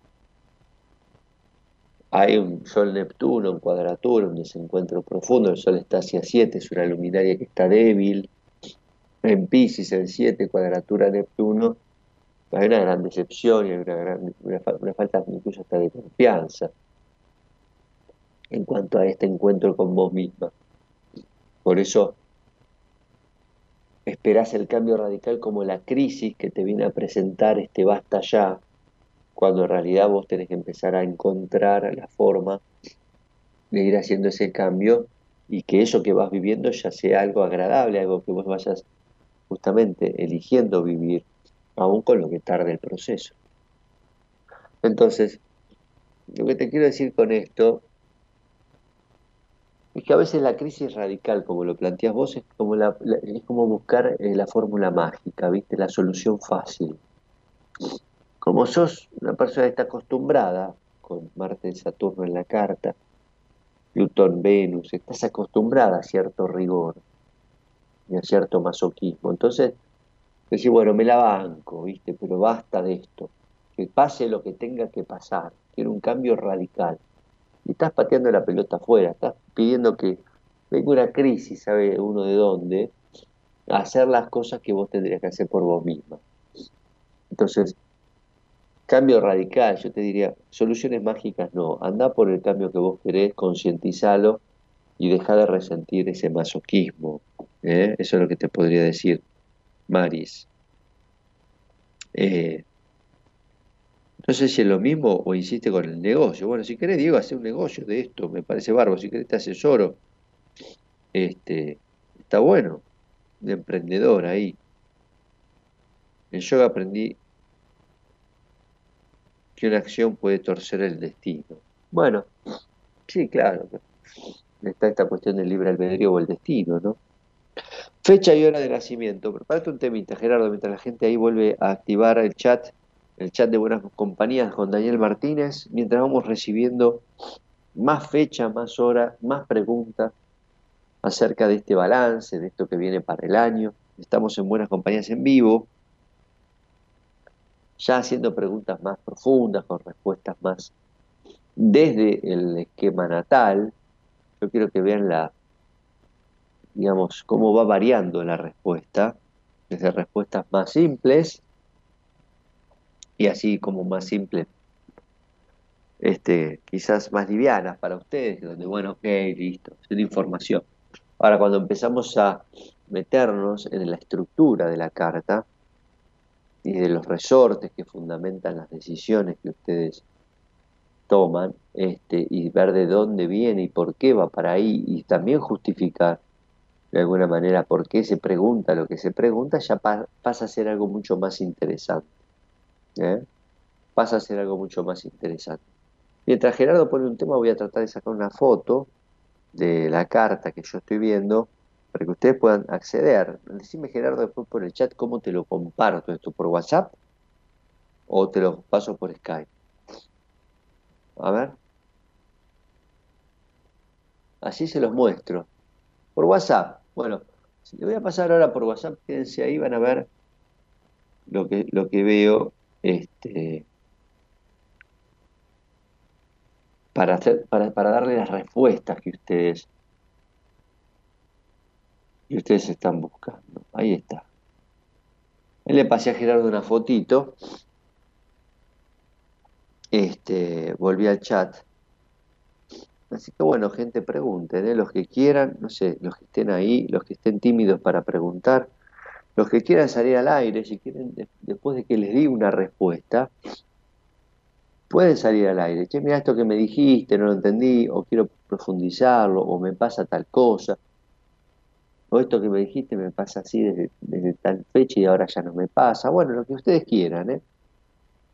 Hay un Sol-Neptuno en cuadratura, un desencuentro profundo, el Sol está hacia 7, es una luminaria que está débil. En Pisces, en 7, cuadratura Neptuno, hay una gran decepción y hay una, gran, una, falta incluso hasta de confianza en cuanto a este encuentro con vos misma. Por eso esperás el cambio radical como la crisis que te viene a presentar este basta ya, cuando en realidad vos tenés que empezar a encontrar la forma de ir haciendo ese cambio y que eso que vas viviendo ya sea algo agradable, algo que vos vayas justamente eligiendo vivir, aún con lo que tarde el proceso. Entonces, lo que te quiero decir con esto es que a veces la crisis radical, como lo planteas vos, es como, la, es como buscar eh, la fórmula mágica, ¿viste? La solución fácil como sos una persona que está acostumbrada, con Marte y Saturno en la carta, Plutón, Venus, estás acostumbrada a cierto rigor y a cierto masoquismo. Entonces, decís, bueno, me la banco, ¿viste? Pero basta de esto. Que pase lo que tenga que pasar. Quiero un cambio radical. Y estás pateando la pelota afuera, estás pidiendo que venga una crisis, ¿sabe uno de dónde? Hacer las cosas que vos tendrías que hacer por vos misma. Entonces, Cambio radical, yo te diría, soluciones mágicas no, anda por el cambio que vos querés, concientizalo y deja de resentir ese masoquismo. ¿eh? Eso es lo que te podría decir, Maris. Eh, no sé si es lo mismo o insiste con el negocio. Bueno, si querés, Diego, hacer un negocio de esto, me parece bárbaro. Si querés, te asesoro. Este, está bueno, de emprendedor ahí. En yoga aprendí que una acción puede torcer el destino. Bueno, sí, claro. Está esta cuestión del libre albedrío o el destino, ¿no? Fecha y hora de nacimiento. Prepárate un temita, Gerardo, mientras la gente ahí vuelve a activar el chat, el chat de Buenas Compañías con Daniel Martínez, mientras vamos recibiendo más fecha, más hora, más preguntas acerca de este balance, de esto que viene para el año. Estamos en Buenas Compañías en vivo, ya haciendo preguntas más profundas, con respuestas más desde el esquema natal. Yo quiero que vean la, digamos, cómo va variando la respuesta, desde respuestas más simples y así como más simples, este, quizás más livianas para ustedes, donde, bueno, ok, listo, es información. Ahora, cuando empezamos a meternos en la estructura de la carta y de los resortes que fundamentan las decisiones que ustedes toman, este, y ver de dónde viene y por qué va para ahí, y también justificar de alguna manera por qué se pregunta lo que se pregunta, ya pasa a ser algo mucho más interesante. ¿Eh? Pasa a ser algo mucho más interesante. Mientras Gerardo pone un tema, voy a tratar de sacar una foto de la carta que yo estoy viendo para que ustedes puedan acceder. Decime, Gerardo, después por el chat cómo te lo comparto esto, por WhatsApp o te lo paso por Skype. A ver. Así se los muestro. Por WhatsApp. Bueno, si le voy a pasar ahora por WhatsApp, quédense ahí, van a ver lo que, lo que veo este, para, hacer, para, para darle las respuestas que ustedes, que ustedes están buscando. Ahí está. Él le pasé a Gerardo una fotito. Este, volví al chat Así que bueno, gente, pregunten, ¿eh? los que quieran, no sé, los que estén ahí, los que estén tímidos para preguntar, los que quieran salir al aire, si quieren, después de que les diga una respuesta, pueden salir al aire. Che, mira esto que me dijiste, no lo entendí, o quiero profundizarlo, o me pasa tal cosa, o esto que me dijiste me pasa así desde, desde tal fecha y ahora ya no me pasa. Bueno, lo que ustedes quieran, ¿eh?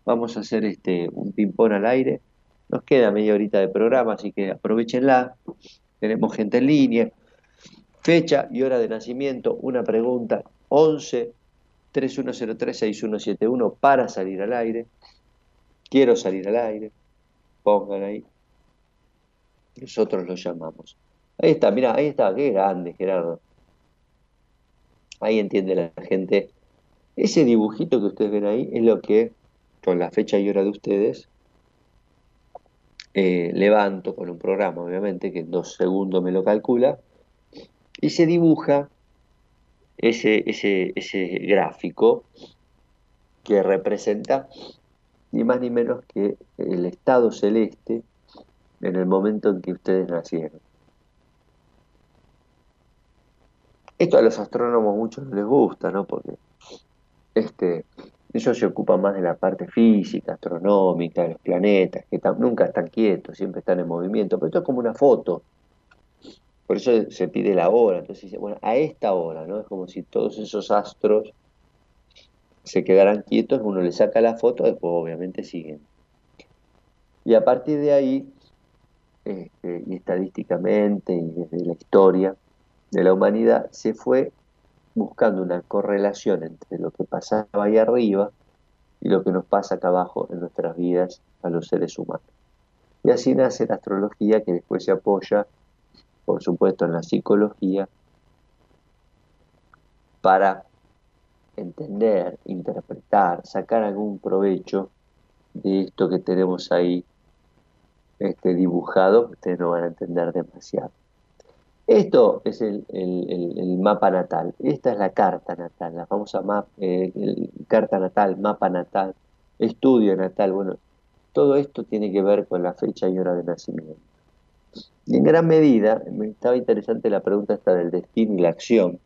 Vamos a hacer este un ping-pong al aire nos queda media horita de programa, así que aprovechenla. Tenemos gente en línea. Fecha y hora de nacimiento, una pregunta, 11 3103 6171 para salir al aire. Quiero salir al aire. Pongan ahí. Nosotros lo llamamos. Ahí está, mira, ahí está, qué grande, Gerardo. Ahí entiende la gente. Ese dibujito que ustedes ven ahí es lo que, con la fecha y hora de ustedes, eh, levanto con un programa, obviamente, que en dos segundos me lo calcula, y se dibuja ese, ese, ese gráfico que representa ni más ni menos que el estado celeste en el momento en que ustedes nacieron. Esto a los astrónomos muchos les gusta, ¿no? Porque este, ellos se ocupan más de la parte física, astronómica, de los planetas, que nunca están quietos, siempre están en movimiento, pero esto es como una foto. Por eso se pide la hora. Entonces dice, bueno, a esta hora, ¿no? Es como si todos esos astros se quedaran quietos, uno le saca la foto, después obviamente siguen. Y a partir de ahí, este, y estadísticamente, y desde la historia de la humanidad, se fue buscando una correlación entre lo que pasaba ahí arriba y lo que nos pasa acá abajo en nuestras vidas a los seres humanos. Y así nace la astrología que después se apoya, por supuesto, en la psicología para entender, interpretar, sacar algún provecho de esto que tenemos ahí este, dibujado, que ustedes no van a entender demasiado. Esto es el, mapa natal, esta es la carta natal, la famosa eh, carta natal, mapa natal, estudio natal. Bueno, todo esto tiene que ver con la fecha y hora de nacimiento. Y en gran medida, me estaba interesante la pregunta esta del destino y la acción.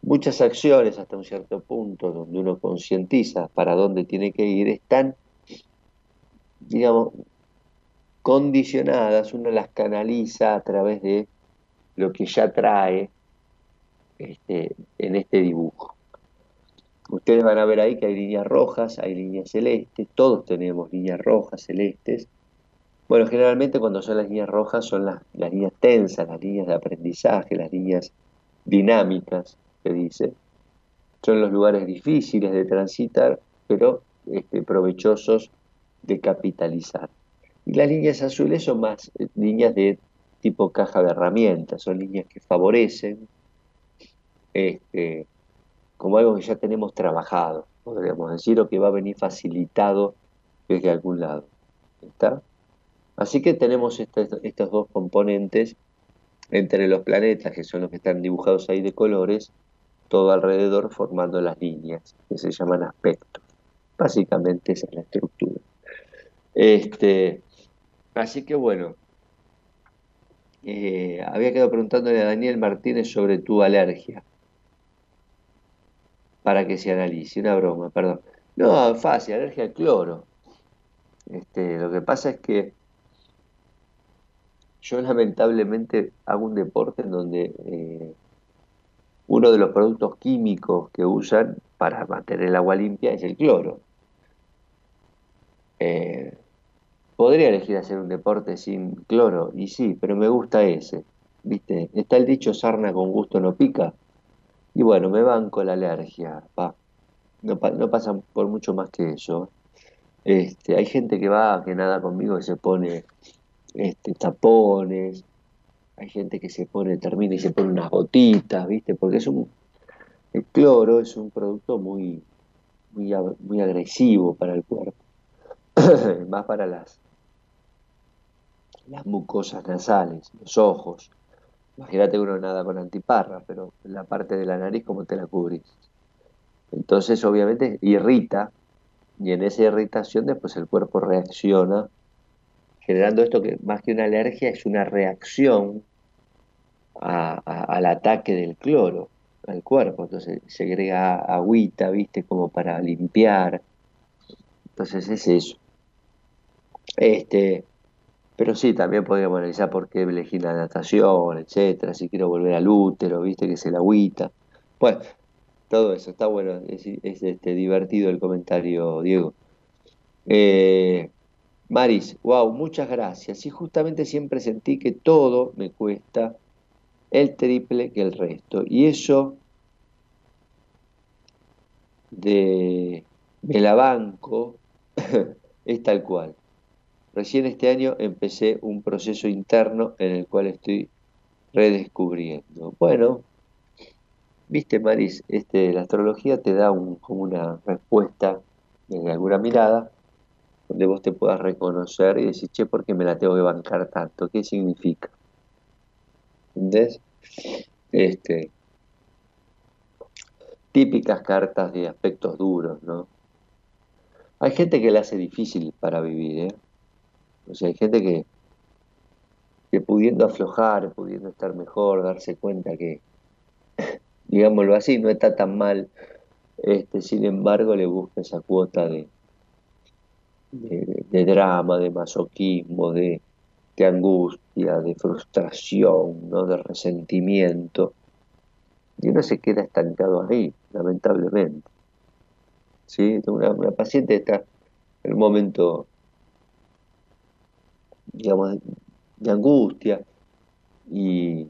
muchas acciones hasta un cierto punto donde uno concientiza para dónde tiene que ir están, digamos, condicionadas, uno las canaliza a través de lo que ya trae este, en este dibujo. Ustedes van a ver ahí que hay líneas rojas, hay líneas celestes, todos tenemos líneas rojas, celestes. Bueno, generalmente cuando son las líneas rojas son las, las líneas tensas, las líneas de aprendizaje, las líneas dinámicas, que dice. Son los lugares difíciles de transitar, pero este, provechosos de capitalizar. Y las líneas azules son más eh, líneas de tipo caja de herramientas, son líneas que favorecen este, como algo que ya tenemos trabajado, podríamos decir, o que va a venir facilitado desde algún lado. ¿Está? Así que tenemos estos dos componentes entre los planetas, que son los que están dibujados ahí de colores, todo alrededor formando las líneas, que se llaman aspectos. Básicamente esa es la estructura. Este, así que bueno, eh, había quedado preguntándole a Daniel Martínez sobre tu alergia, para que se analice, una broma, perdón. No, fácil, alergia al cloro. Este, lo que pasa es que yo lamentablemente hago un deporte en donde eh, uno de los productos químicos que usan para mantener el agua limpia es el cloro. Eh, podría elegir hacer un deporte sin cloro, y sí, pero me gusta ese. ¿Viste? Está el dicho sarna con gusto no pica. Y bueno, me banco la alergia, pa. No, no pasan por mucho más que eso. Este, hay gente que va, que nada conmigo, que se pone este, tapones, hay gente que se pone, termina y se pone unas gotitas, ¿viste? Porque es un, el cloro es un producto muy, muy, muy agresivo para el cuerpo, más para las, las mucosas nasales, los ojos. Imagínate uno nada con antiparra, pero la parte de la nariz, ¿cómo te la cubrís? Entonces, obviamente, irrita, y en esa irritación después el cuerpo reacciona generando esto que más que una alergia es una reacción al ataque del cloro al cuerpo, entonces se agrega agüita, viste, como para limpiar, entonces es eso. Este, pero sí, también podríamos analizar por qué elegí la natación, etcétera, si quiero volver al útero, viste, que es el agüita. Bueno, todo eso, está bueno, es, este, divertido el comentario, Diego. Eh, Maris, wow, muchas gracias. Y justamente siempre sentí que todo me cuesta el triple que el resto. Y eso de me la banco es tal cual. Recién este año empecé un proceso interno en el cual estoy redescubriendo. Bueno, viste Maris, este, la astrología te da un, como una respuesta en alguna mirada donde vos te puedas reconocer y decir, che, ¿por qué me la tengo que bancar tanto? ¿Qué significa? ¿Entendés? Este, típicas cartas de aspectos duros, ¿no? Hay gente que la hace difícil para vivir, ¿eh? O sea, hay gente que, que pudiendo aflojar, pudiendo estar mejor, darse cuenta que, digámoslo así, no está tan mal, este, sin embargo le busca esa cuota de, de, drama, de masoquismo, de, angustia, de frustración, ¿no? de resentimiento. Y uno se queda estancado ahí, lamentablemente. ¿Sí? Una, paciente está en un momento, digamos, de angustia y,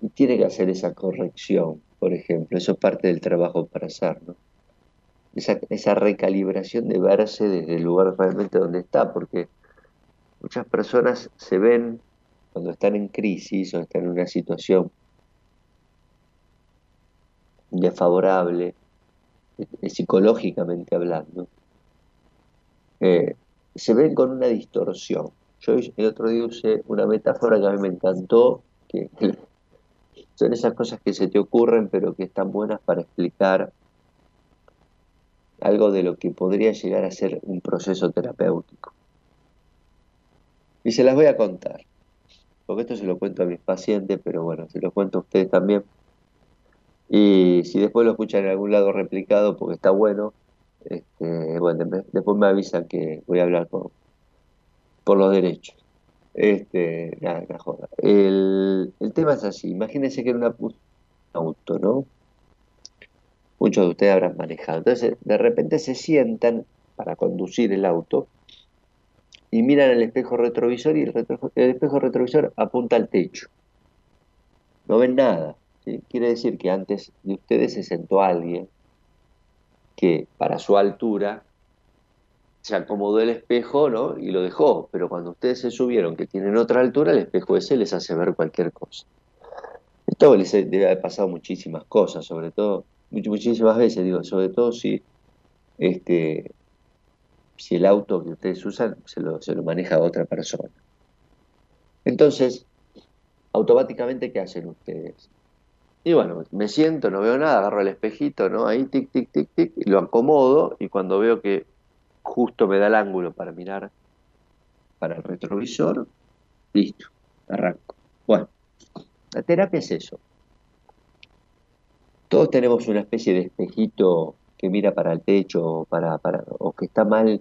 y tiene que hacer esa corrección, por ejemplo. Eso es parte del trabajo para hacer, ¿no? Esa, recalibración de verse desde el lugar realmente donde está, porque muchas personas se ven cuando están en crisis o están en una situación desfavorable, eh, psicológicamente hablando, eh, se ven con una distorsión. Yo el otro día usé una metáfora que a mí me encantó, que son esas cosas que se te ocurren pero que están buenas para explicar algo de lo que podría llegar a ser un proceso terapéutico. Y se las voy a contar, porque esto se lo cuento a mis pacientes, pero bueno, se lo cuento a ustedes también. Y si después lo escuchan en algún lado replicado porque está bueno, este, bueno, después me avisan que voy a hablar por, por los derechos. Este, nada, joda. El, el, tema es así, imagínense que era una, un auto, ¿no? Muchos de ustedes habrán manejado. Entonces, de repente se sientan para conducir el auto y miran el espejo retrovisor y el, espejo retrovisor apunta al techo. No ven nada. Quiere decir que antes de ustedes se sentó alguien que para su altura se acomodó el espejo ¿no? y lo dejó, pero cuando ustedes se subieron que tienen otra altura, el espejo ese les hace ver cualquier cosa. Esto les debe haber pasado muchísimas cosas, sobre todo, muchísimas veces, digo, sobre todo si este, si el auto que ustedes usan se lo, se lo maneja otra persona. Entonces, automáticamente, ¿qué hacen ustedes? Y bueno, me siento, no veo nada, agarro el espejito, ¿no? Ahí, tic, tic, tic, tic, y lo acomodo, y cuando veo que justo me da el ángulo para mirar para el retrovisor, listo, arranco. Bueno, la terapia es eso. Todos tenemos una especie de espejito que mira para el techo o, para, o que está mal,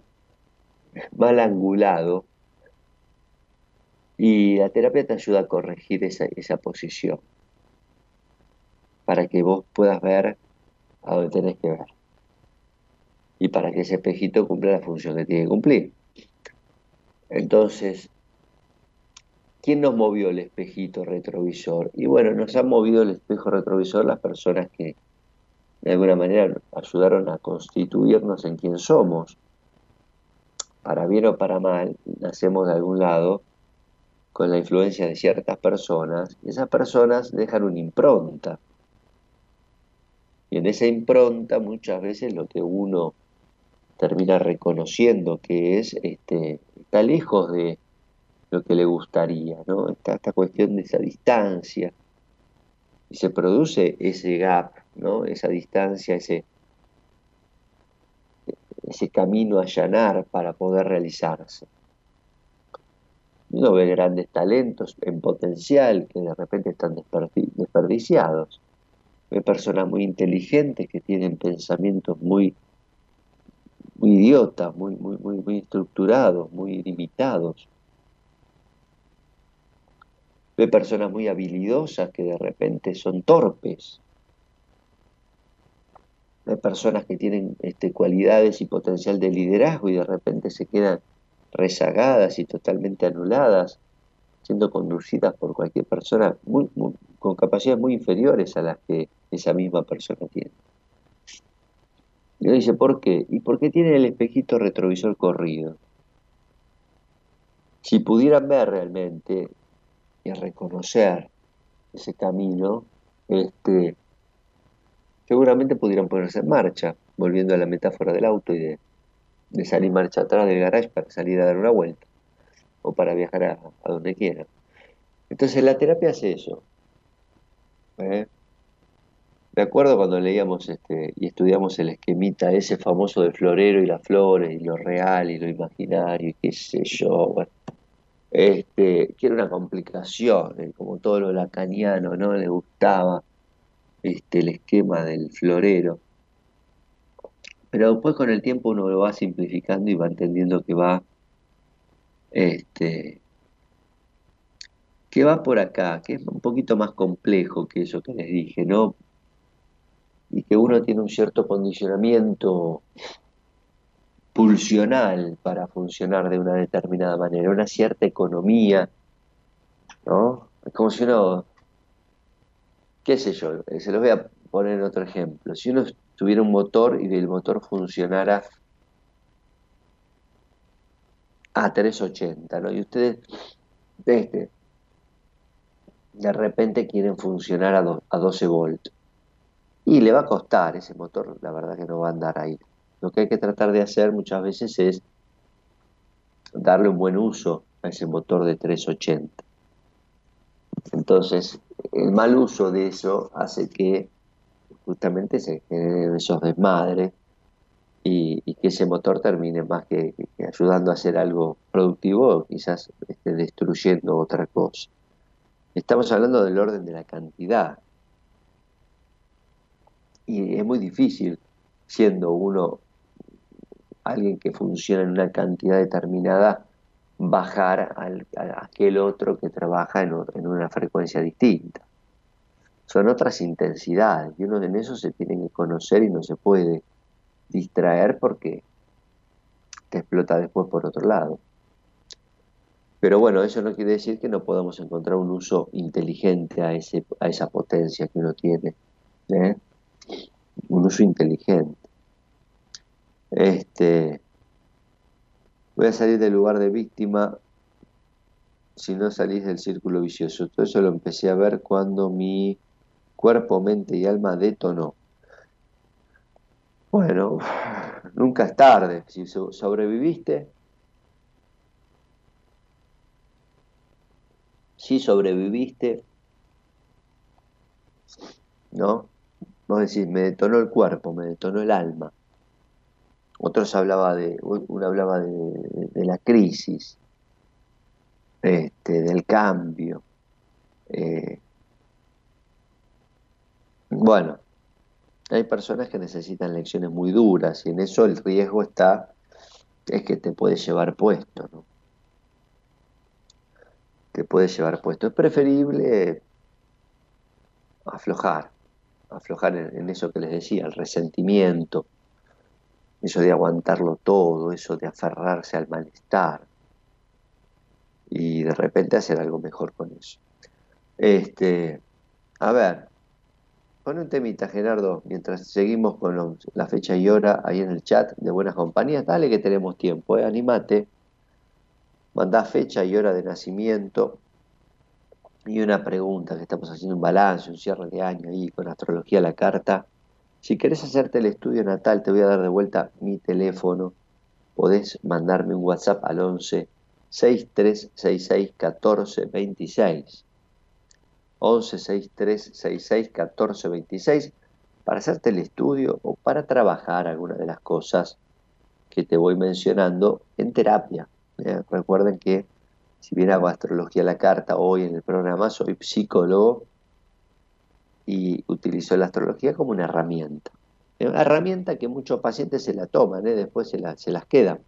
angulado. Y la terapia te ayuda a corregir esa, esa posición para que vos puedas ver a dónde tenés que ver. Y para que ese espejito cumpla la función que tiene que cumplir. Entonces, ¿quién nos movió el espejito retrovisor? Y bueno, nos ha movido el espejo retrovisor las personas que de alguna manera ayudaron a constituirnos en quien somos. Para bien o para mal, nacemos de algún lado con la influencia de ciertas personas y esas personas dejan una impronta. Y en esa impronta muchas veces lo que uno termina reconociendo que es, este, está lejos de lo que le gustaría, ¿no? Está esta cuestión de esa distancia. Y se produce ese gap ¿no? Esa distancia, ese, camino a allanar para poder realizarse. Uno ve grandes talentos en potencial que de repente están desperdiciados. Ve personas muy inteligentes que tienen pensamientos muy, muy idiotas, muy, muy, muy estructurados, muy limitados. Ve personas muy habilidosas que de repente son torpes. Hay personas que tienen este, cualidades y potencial de liderazgo y de repente se quedan rezagadas y totalmente anuladas, siendo conducidas por cualquier persona con capacidades muy inferiores a las que esa misma persona tiene. Y uno dice, ¿por qué? ¿Y por qué tiene el espejito retrovisor corrido? Si pudieran ver realmente y reconocer ese camino, este, seguramente pudieran ponerse en marcha, volviendo a la metáfora del auto y de, salir marcha atrás del garage para salir a dar una vuelta o para viajar a, donde quieran. Entonces la terapia hace eso. ¿eh? Me acuerdo cuando leíamos este, y estudiamos el esquemita ese famoso del florero y las flores y lo real y lo imaginario y qué sé yo, este, que era una complicación, eh, como todo lo lacaniano, ¿no? Le gustaba este, el esquema del florero. Pero después con el tiempo uno lo va simplificando y va entendiendo que va, este, que va por acá, que es un poquito más complejo que eso que les dije, ¿no? Y que uno tiene un cierto condicionamiento pulsional para funcionar de una determinada manera, una cierta economía, ¿no? Es como si uno qué sé yo, eh, se los voy a poner otro ejemplo. Si uno tuviera un motor y el motor funcionara a 380, ¿no? Y ustedes, este, de repente quieren funcionar a, a 12 volts. Y le va a costar ese motor, la verdad que no va a andar ahí. Lo que hay que tratar de hacer muchas veces es darle un buen uso a ese motor de 380. Entonces, el mal uso de eso hace que justamente se generen esos desmadres y, que ese motor termine más que, ayudando a hacer algo productivo, quizás esté destruyendo otra cosa. Estamos hablando del orden de la cantidad. Y es muy difícil, siendo uno alguien que funciona en una cantidad determinada, bajar al, a aquel otro que trabaja en, una frecuencia distinta. Son otras intensidades y uno en eso se tiene que conocer y no se puede distraer porque te explota después por otro lado. Pero bueno, eso no quiere decir que no podamos encontrar un uso inteligente a, ese, a esa potencia que uno tiene. ¿eh? Un uso inteligente. Este, voy a salir del lugar de víctima si no salís del círculo vicioso. Todo eso lo empecé a ver cuando mi cuerpo, mente y alma detonó. Bueno, nunca es tarde. Si sobreviviste, si sobreviviste, ¿no? Vos decís, me detonó el cuerpo, me detonó el alma. Otros hablaba de, uno hablaba de, la crisis, este, del cambio. Eh, bueno, hay personas que necesitan lecciones muy duras y en eso el riesgo está, es que te puede llevar puesto, ¿no? Te puede llevar puesto. Es preferible aflojar, aflojar en, eso que les decía, el resentimiento, eso de aguantarlo todo, eso de aferrarse al malestar y de repente hacer algo mejor con eso. Este, a ver, Pon un temita, Gerardo, mientras seguimos con la fecha y hora ahí en el chat de Buenas Compañías. Dale que tenemos tiempo, eh, animate. Mandá fecha y hora de nacimiento y una pregunta, que estamos haciendo un balance, un cierre de año ahí con astrología a la carta. Si querés hacerte el estudio natal, te voy a dar de vuelta mi teléfono. Podés mandarme un WhatsApp al 11 6366 1426. 11 63 66 14 26 para hacerte el estudio o para trabajar alguna de las cosas que te voy mencionando en terapia. ¿eh? Recuerden que si bien hago astrología a la carta hoy en el programa, soy psicólogo y utilizo la astrología como una herramienta. Una herramienta que muchos pacientes se la toman, ¿eh? después se, se, las quedan.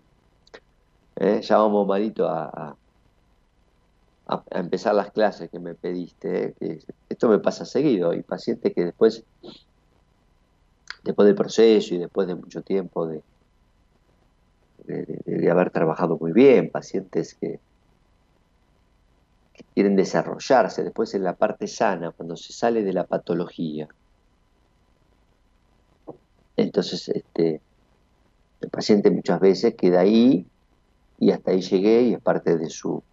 ¿eh? Ya vamos, Marito, a, a, empezar las clases que me pediste. ¿eh? esto me pasa seguido. Hay pacientes que después, después del proceso y después de mucho tiempo de, de, haber trabajado muy bien, pacientes que, quieren desarrollarse después en la parte sana, cuando se sale de la patología. Entonces, este, el paciente muchas veces queda ahí y hasta ahí llegué y es parte de su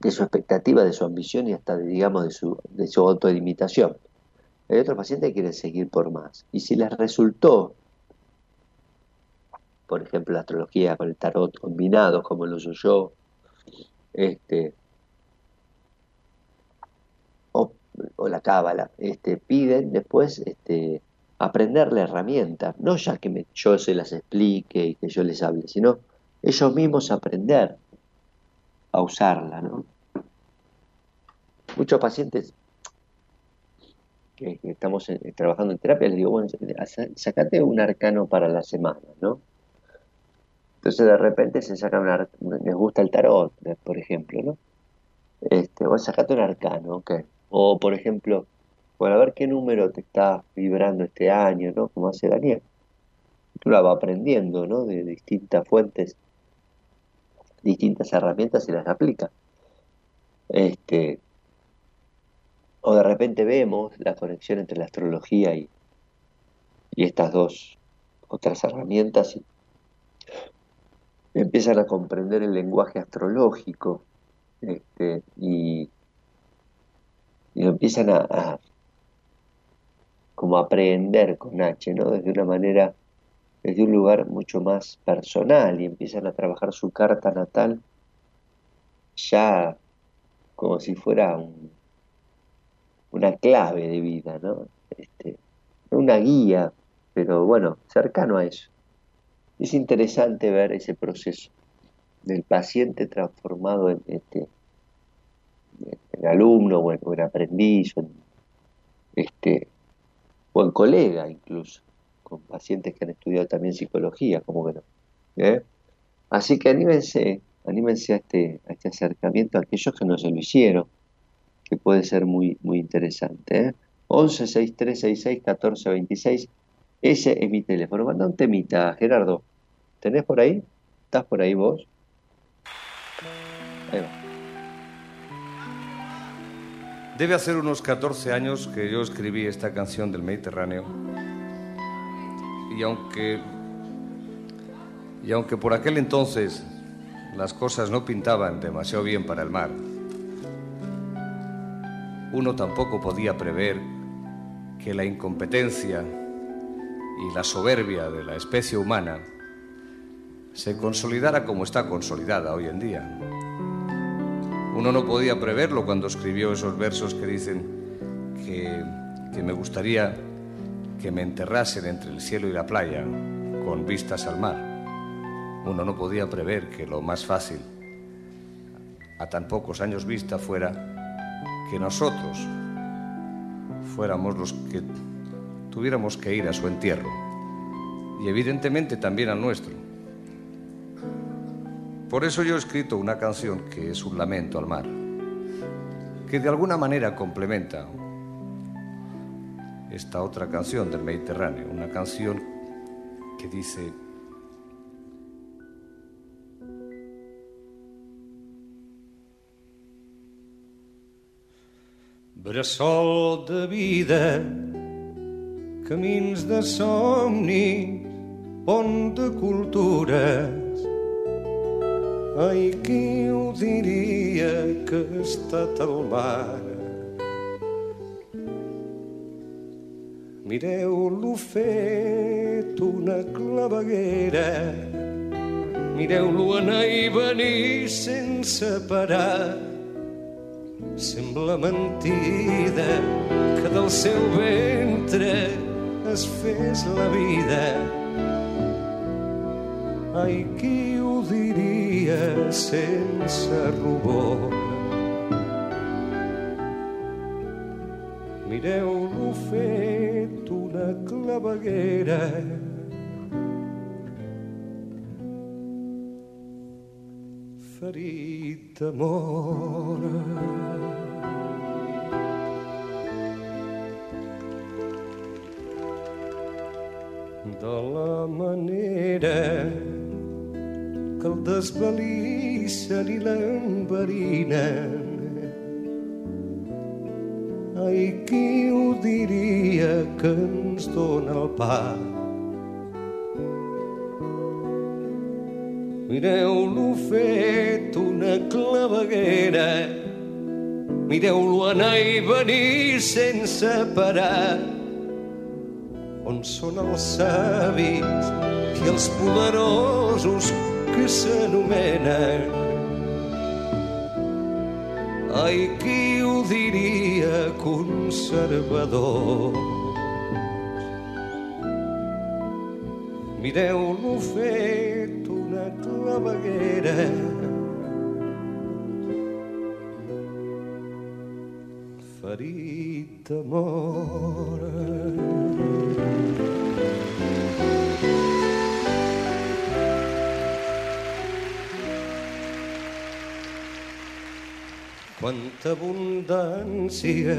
de su expectativa, de su ambición y hasta, de, digamos, de su, de su autolimitación. Hay otros pacientes que quieren seguir por más. Y si les resultó, por ejemplo, la astrología con el tarot combinados, como lo uso yo, este, o, la cábala, este, piden después este, aprender la herramienta, no ya que me, yo se las explique y que yo les hable, sino ellos mismos aprender a usarla, ¿no? Muchos pacientes que, estamos trabajando en terapia les digo, bueno, sacate un arcano para la semana, ¿no? Entonces de repente se saca un les gusta el tarot, por ejemplo, ¿no? Este, o sacate un arcano, ok. O por ejemplo, bueno, a ver qué número te está vibrando este año, ¿no? Como hace Daniel. Tú la va aprendiendo, ¿no? De distintas fuentes distintas herramientas y las aplica. Este, o de repente vemos la conexión entre la astrología y, y estas dos otras herramientas y empiezan a comprender el lenguaje astrológico este, y, lo empiezan a, a, como aprender con H, ¿no? Desde una manera desde un lugar mucho más personal y empiezan a trabajar su carta natal ya como si fuera una clave de vida, ¿no? Este, una guía, pero bueno, cercano a eso. Es interesante ver ese proceso del paciente transformado en, este, en alumno o en, aprendiz, este, o en colega incluso, con pacientes que han estudiado también psicología, como que no. ¿eh? Así que anímense, anímense a este, a este acercamiento a aquellos que no se lo hicieron, que puede ser muy, muy interesante. ¿eh? 11 6366 1426, ese es mi teléfono. Manda un temita, Gerardo. ¿Tenés por ahí? ¿Estás por ahí vos? Debe hacer unos 14 años que yo escribí esta canción del Mediterráneo. Y aunque, y aunque por aquel entonces las cosas no pintaban demasiado bien para el mar, uno tampoco podía prever que la incompetencia y la soberbia de la especie humana se consolidara como está consolidada hoy en día. Uno no podía preverlo cuando escribió esos versos que dicen que, que me gustaría que me enterrasen entre el cielo y la playa con vistas al mar. Uno no podía prever que lo más fácil, a tan pocos años vista, fuera que nosotros fuéramos los que tuviéramos que ir a su entierro y evidentemente también al nuestro. Por eso yo he escrito una canción que es un lamento al mar, que de alguna manera complementa esta otra canción del Mediterráneo, una canción que dice, Bressol de vida, camins de somni, pont de cultures, Ai, qui ho diria que ha estat al mar? Mireu-lo fet una claveguera, mireu-lo anar i venir sense parar. Sembla mentida que del seu ventre es fes la vida. Ai, qui ho diria sense rubor? Mireu-lo fet una claveguera ferit d'amor. De la manera desvalissen i l'enverinen. Ai, qui ho diria que ens dona el pa? Mireu-lo fet una claveguera, mireu-lo anar i venir sense parar. On són els savis i els poderosos que s'anomenen? Ai, qui ho diria conservador? Mireu-lo fet una claveguera ferit d'amor. Quanta abundància,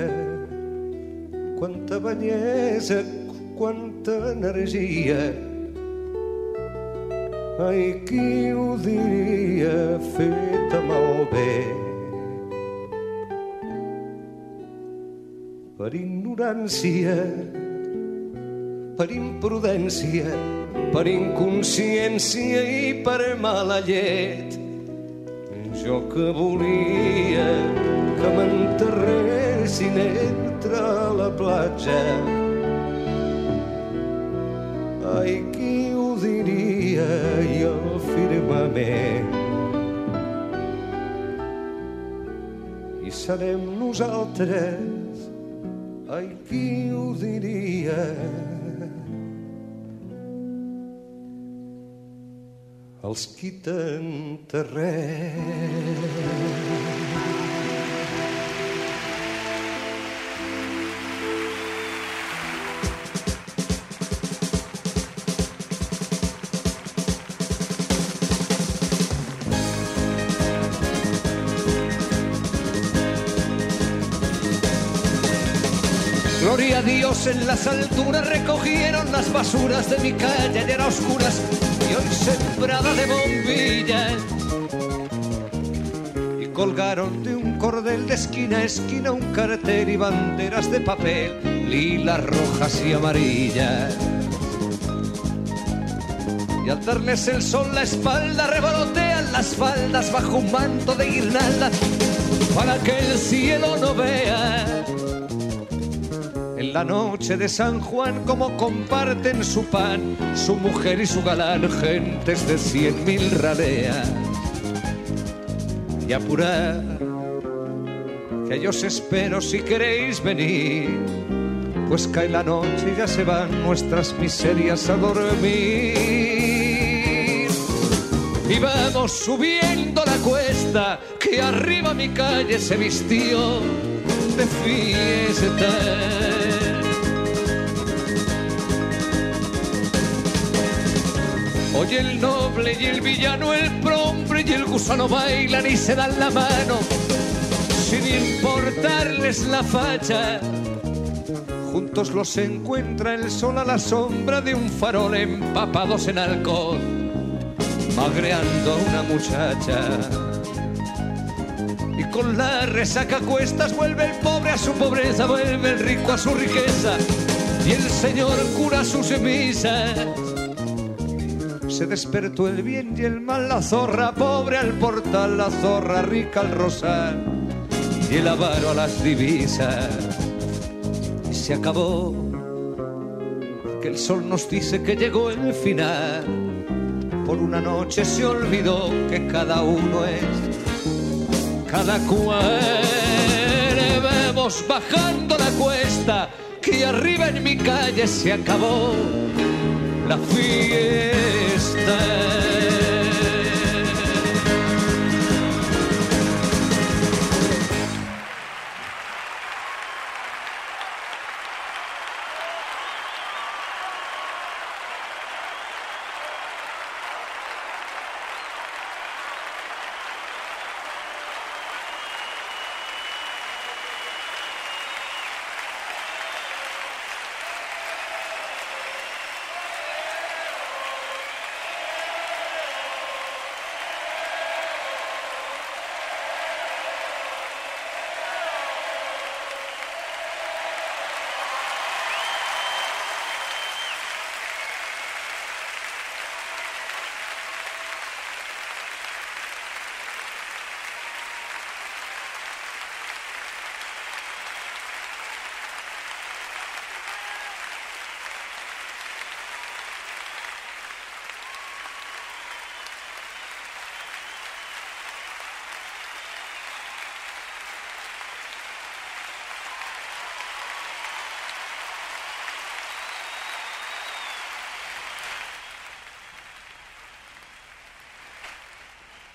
quanta bellesa, quanta energia. Ai, qui ho diria feta malbé? Per ignorància, per imprudència, per inconsciència i per mala llet. Jo que volia que m'enterressin entre la platja. Ai, qui ho diria i el firmament. I serem nosaltres, ai, qui ho diria? Els qui t'enterrem. En las alturas recogieron las basuras de mi calle, ya era oscuras y hoy sembrada de bombillas. Y colgaron de un cordel de esquina a esquina un cartel y banderas de papel, lilas, rojas y amarillas. Y al darles el sol la espalda revolotean las faldas bajo un manto de guirnalda para que el cielo no vea la noche de San Juan como comparten su pan, su mujer y su galán, gentes de cien mil raleas. Y apurar, que yo os espero si queréis venir, pues cae la noche y ya se van nuestras miserias a dormir. Y vamos subiendo la cuesta, que arriba mi calle se vistió de fiesta. Hoy el noble y el villano, el prombre y el gusano bailan y se dan la mano, sin importarles la facha. Juntos los encuentra el sol a la sombra de un farol empapados en alcohol, magreando a una muchacha. Y con la resaca cuestas vuelve el pobre a su pobreza, vuelve el rico a su riqueza, y el señor cura sus misas se despertó el bien y el mal, la zorra pobre al portal, la zorra rica al rosal y el avaro a las divisas. Y se acabó, que el sol nos dice que llegó el final. Por una noche se olvidó que cada uno es cada cual. Vemos bajando la cuesta, que arriba en mi calle se acabó la fiesta.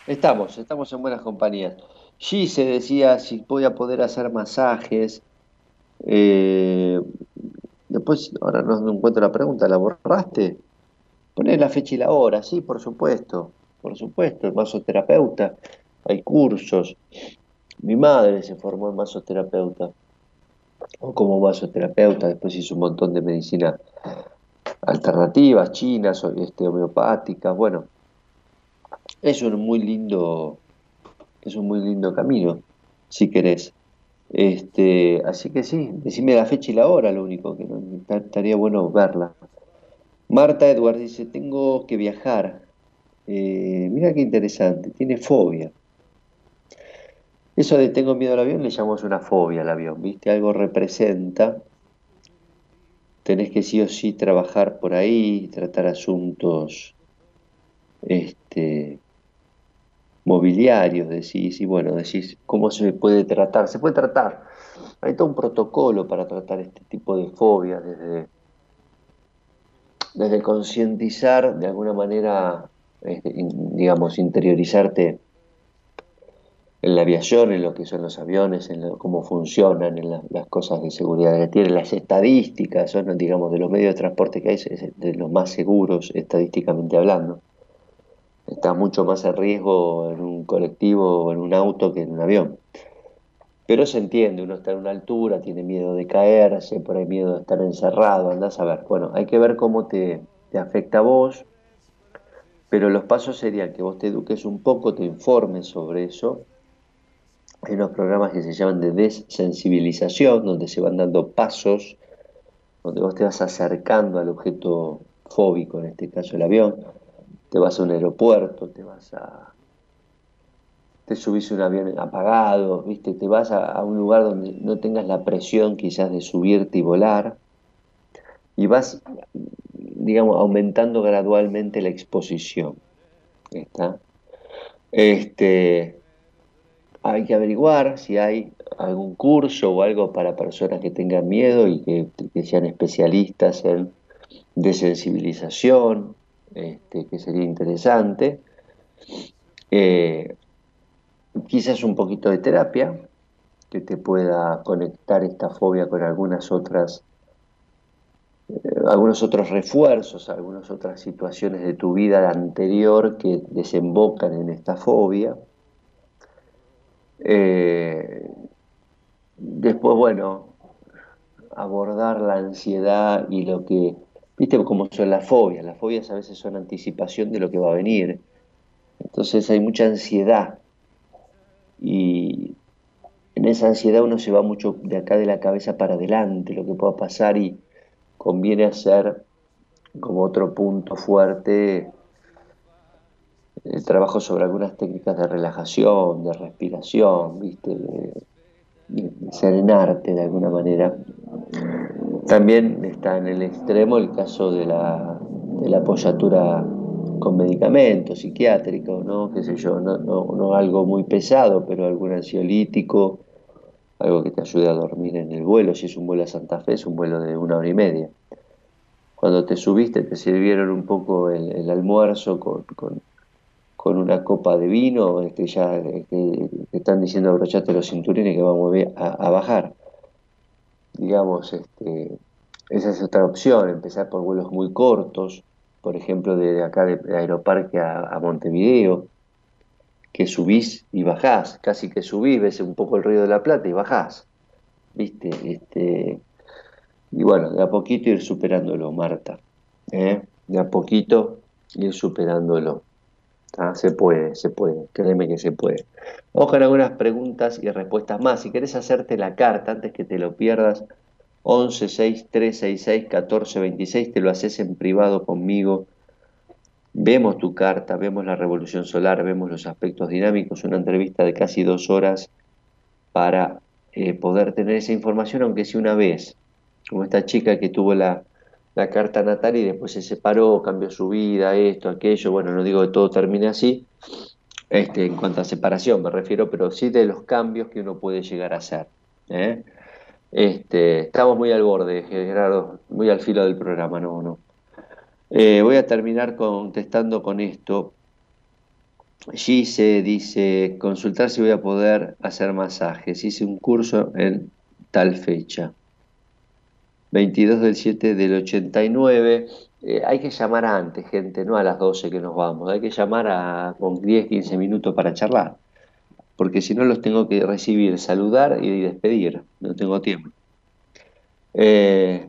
Estamos, estamos en buenas compañías. Se decía si voy a poder hacer masajes. Eh, después, ahora no encuentro la pregunta, ¿la borraste? Poner la fecha y la hora, sí, por supuesto, por supuesto, masoterapeuta, hay cursos. Mi madre se formó en masoterapeuta, o como masoterapeuta, después hizo un montón de medicina alternativas, chinas, este, homeopáticas, bueno, es un muy lindo, es un muy lindo camino, si querés. Este, así que sí, decime la fecha y la hora, lo único que estaría bueno verla. Marta Edward dice, tengo que viajar. Eh, mira qué interesante, tiene fobia. Eso de tengo miedo al avión le llamamos una fobia al avión, ¿viste? Algo representa. Tenés que sí o sí trabajar por ahí, tratar asuntos este, mobiliarios, decís, y bueno, decís cómo se puede tratar. Se puede tratar. Hay todo un protocolo para tratar este tipo de fobias, desde, desde concientizar de alguna manera, este, digamos, interiorizarte en la aviación, en lo que son los aviones, en cómo funcionan, en las cosas de seguridad que tienen, las estadísticas, son, digamos, de los medios de transporte que hay, de los más seguros estadísticamente hablando está mucho más en riesgo en un colectivo o en un auto que en un avión. Pero se entiende, uno está en una altura, tiene miedo de caerse, por ahí miedo de estar encerrado, andás a ver. Bueno, hay que ver cómo te, te afecta a vos, pero los pasos serían que vos te eduques un poco, te informes sobre eso. Hay unos programas que se llaman de desensibilización, donde se van dando pasos, donde vos te vas acercando al objeto fóbico, en este caso el avión, te vas a un aeropuerto, te vas a... te subís a un avión apagado, ¿viste? te vas a, a un lugar donde no tengas la presión quizás de subirte y volar, y vas digamos, aumentando gradualmente la exposición. ¿Está? Este, hay que averiguar si hay algún curso o algo para personas que tengan miedo y que, sean especialistas en desensibilización, este, que sería interesante. Eh, quizás un poquito de terapia que te pueda conectar esta fobia con algunas otras eh, algunos otros refuerzos, algunas otras situaciones de tu vida anterior que desembocan en esta fobia. Eh, después, bueno, abordar la ansiedad y lo que, viste cómo son las fobias, las fobias a veces son anticipación de lo que va a venir. Entonces hay mucha ansiedad y en esa ansiedad uno se va mucho de acá de la cabeza para adelante, lo que pueda pasar y conviene hacer como otro punto fuerte el trabajo sobre algunas técnicas de relajación, de respiración, ¿viste? De, serenarte de alguna manera. También está en el extremo el caso de la, de la apoyatura con medicamentos psiquiátricos, ¿no? Qué sé yo, no, no algo muy pesado, pero algún ansiolítico algo que te ayude a dormir en el vuelo. Si es un vuelo a Santa Fe, es un vuelo de una hora y media. Cuando te subiste, te sirvieron un poco el, almuerzo con, una copa de vino, este, ya que, están diciendo abrochate los cinturines que vamos a bajar. Digamos, este, esa es otra opción, empezar por vuelos muy cortos, por ejemplo, de acá de Aeroparque a Montevideo, que subís y bajás, casi que subís, ves un poco el río de la Plata y bajás, ¿viste? Este, y bueno, de a poquito ir superándolo, Marta, ¿eh? de a poquito ir superándolo. Se puede, se puede, créeme que se puede. Vamos algunas preguntas y respuestas más. Si querés hacerte la carta antes que te lo pierdas, 11 6 366 14 26, te lo haces en privado conmigo Vemos tu carta, vemos la revolución solar, vemos los aspectos dinámicos, una entrevista de casi dos horas para eh, poder tener esa información, aunque sea una vez, como esta chica que tuvo la, carta natal y después se separó, cambió su vida, esto, aquello, bueno, no digo que todo termine así, este, en cuanto a separación me refiero, pero sí de los cambios que uno puede llegar a hacer. ¿eh? Este, estamos muy al borde, Gerardo, muy al filo del programa, no, no. Eh, voy a terminar contestando con esto. Gise dice, consultar si voy a poder hacer masajes. Hice un curso en tal fecha. 22 del 7 del 89. Eh, hay que llamar antes, gente, no a las 12 que nos vamos. Hay que llamar a, con 10, 15 minutos para charlar. Porque si no los tengo que recibir, saludar y despedir. No tengo tiempo. Eh,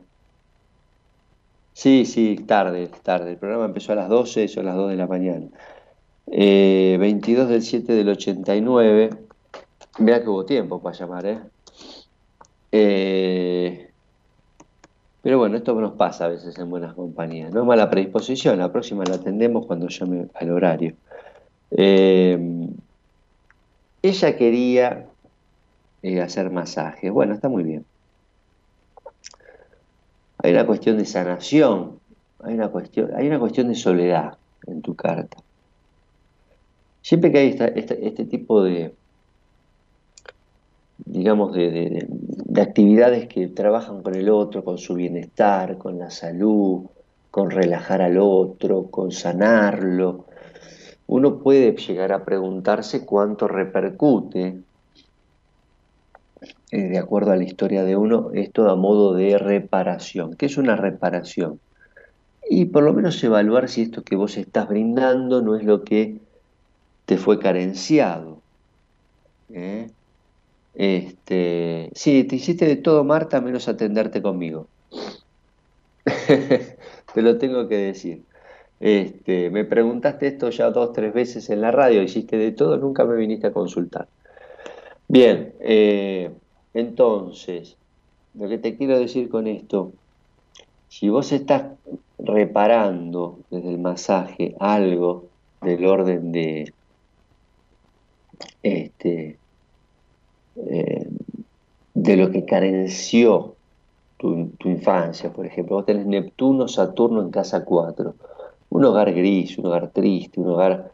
Sí, sí, tarde, tarde. El programa empezó a las 12, son las 2 de la mañana. 22 eh, del 7 del 89. Vea que hubo tiempo para llamar, ¿eh? ¿eh? Pero bueno, esto nos pasa a veces en buenas compañías. No es mala predisposición, la próxima la atendemos cuando llame al horario. Eh, ella quería hacer masajes. Bueno, está muy bien hay una cuestión de sanación, hay una cuestión, hay una cuestión de soledad en tu carta. Siempre que hay este tipo de, digamos, de, actividades que trabajan con el otro, con su bienestar, con la salud, con relajar al otro, con sanarlo, uno puede llegar a preguntarse cuánto repercute eh, de acuerdo a la historia de uno, esto a modo de reparación. ¿Qué es una reparación? Y por lo menos evaluar si esto que vos estás brindando no es lo que te fue carenciado. ¿eh? Este, sí, te hiciste de todo, Marta, menos atenderte conmigo. te lo tengo que decir. Este, me preguntaste esto ya dos, tres veces en la radio, hiciste de todo, nunca me viniste a consultar. Bien, eh, entonces, lo que te quiero decir con esto, si vos estás reparando desde el masaje algo del orden de este eh, de lo que carenció tu, infancia, por ejemplo, vos tenés Neptuno, Saturno en casa 4, un hogar gris, un hogar triste, un hogar,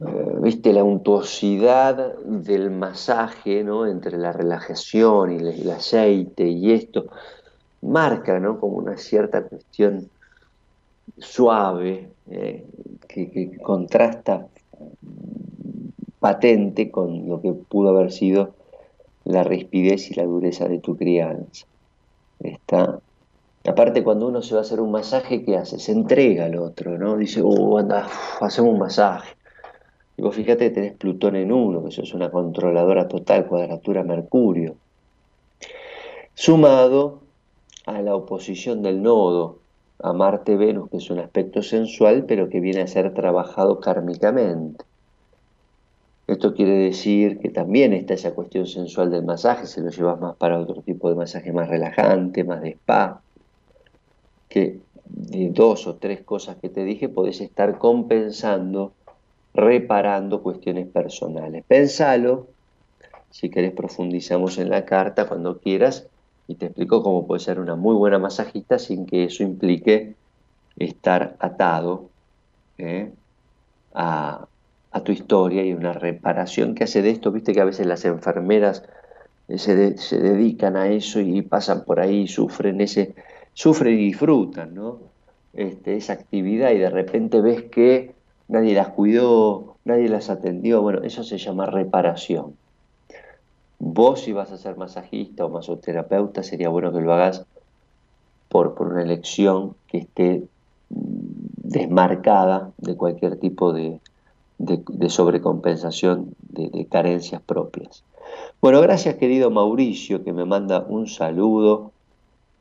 eh, viste, la untuosidad del masaje, ¿no? Entre la relajación y el aceite y esto, marca ¿no? como una cierta cuestión suave eh, que, contrasta patente con lo que pudo haber sido la rispidez y la dureza de tu crianza. Está. Aparte, cuando uno se va a hacer un masaje, ¿qué hace? Se entrega al otro, ¿no? Dice, oh, anda, hacemos un masaje. Y vos fíjate que tenés Plutón en uno, que eso es una controladora total, cuadratura Mercurio. Sumado a la oposición del nodo a Marte-Venus, que es un aspecto sensual, pero que viene a ser trabajado kármicamente. Esto quiere decir que también está esa cuestión sensual del masaje, se lo llevas más para otro tipo de masaje más relajante, más de spa, que de dos o tres cosas que te dije podés estar compensando, reparando cuestiones personales. Pensalo, si querés profundizamos en la carta cuando quieras, y te explico cómo puede ser una muy buena masajista sin que eso implique estar atado ¿eh? a, tu historia y una reparación que hace de esto, viste que a veces las enfermeras eh, se, se dedican a eso y pasan por ahí, sufren ese, sufren y disfrutan, ¿no? Este, esa actividad y de repente ves que nadie las cuidó, nadie las atendió, bueno, eso se llama reparación. Vos si vas a ser masajista o masoterapeuta, sería bueno que lo hagas por, por una elección que esté mm, desmarcada de cualquier tipo de, sobrecompensación de, carencias propias. Bueno, gracias querido Mauricio que me manda un saludo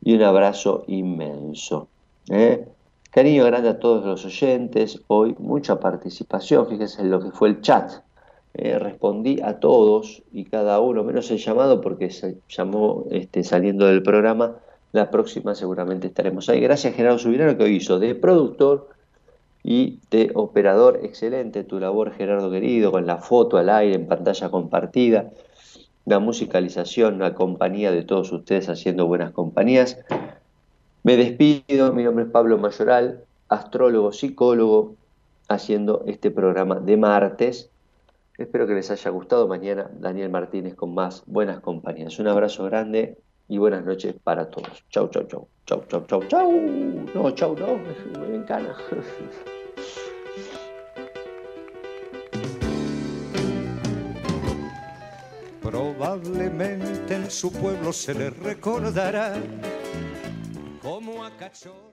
y un abrazo inmenso. ¿eh? Cariño grande a todos los oyentes, hoy mucha participación, fíjense en lo que fue el chat, eh, respondí a todos y cada uno, menos el llamado porque se llamó este, saliendo del programa. La próxima seguramente estaremos ahí. Gracias Gerardo Subirano que hoy hizo de productor y de operador. Excelente tu labor Gerardo querido, con la foto al aire en pantalla compartida. La musicalización, la compañía de todos ustedes haciendo buenas compañías. Me despido, mi nombre es Pablo Mayoral, astrólogo, psicólogo, haciendo este programa de martes Espero que les haya gustado. Mañana Daniel Martínez con más buenas compañías. Un abrazo grande y buenas noches para todos. Chau, chau, chau. Chau, chau, chau, chau. No, chau, no. Me encana. Probablemente en su pueblo se le recordará como a.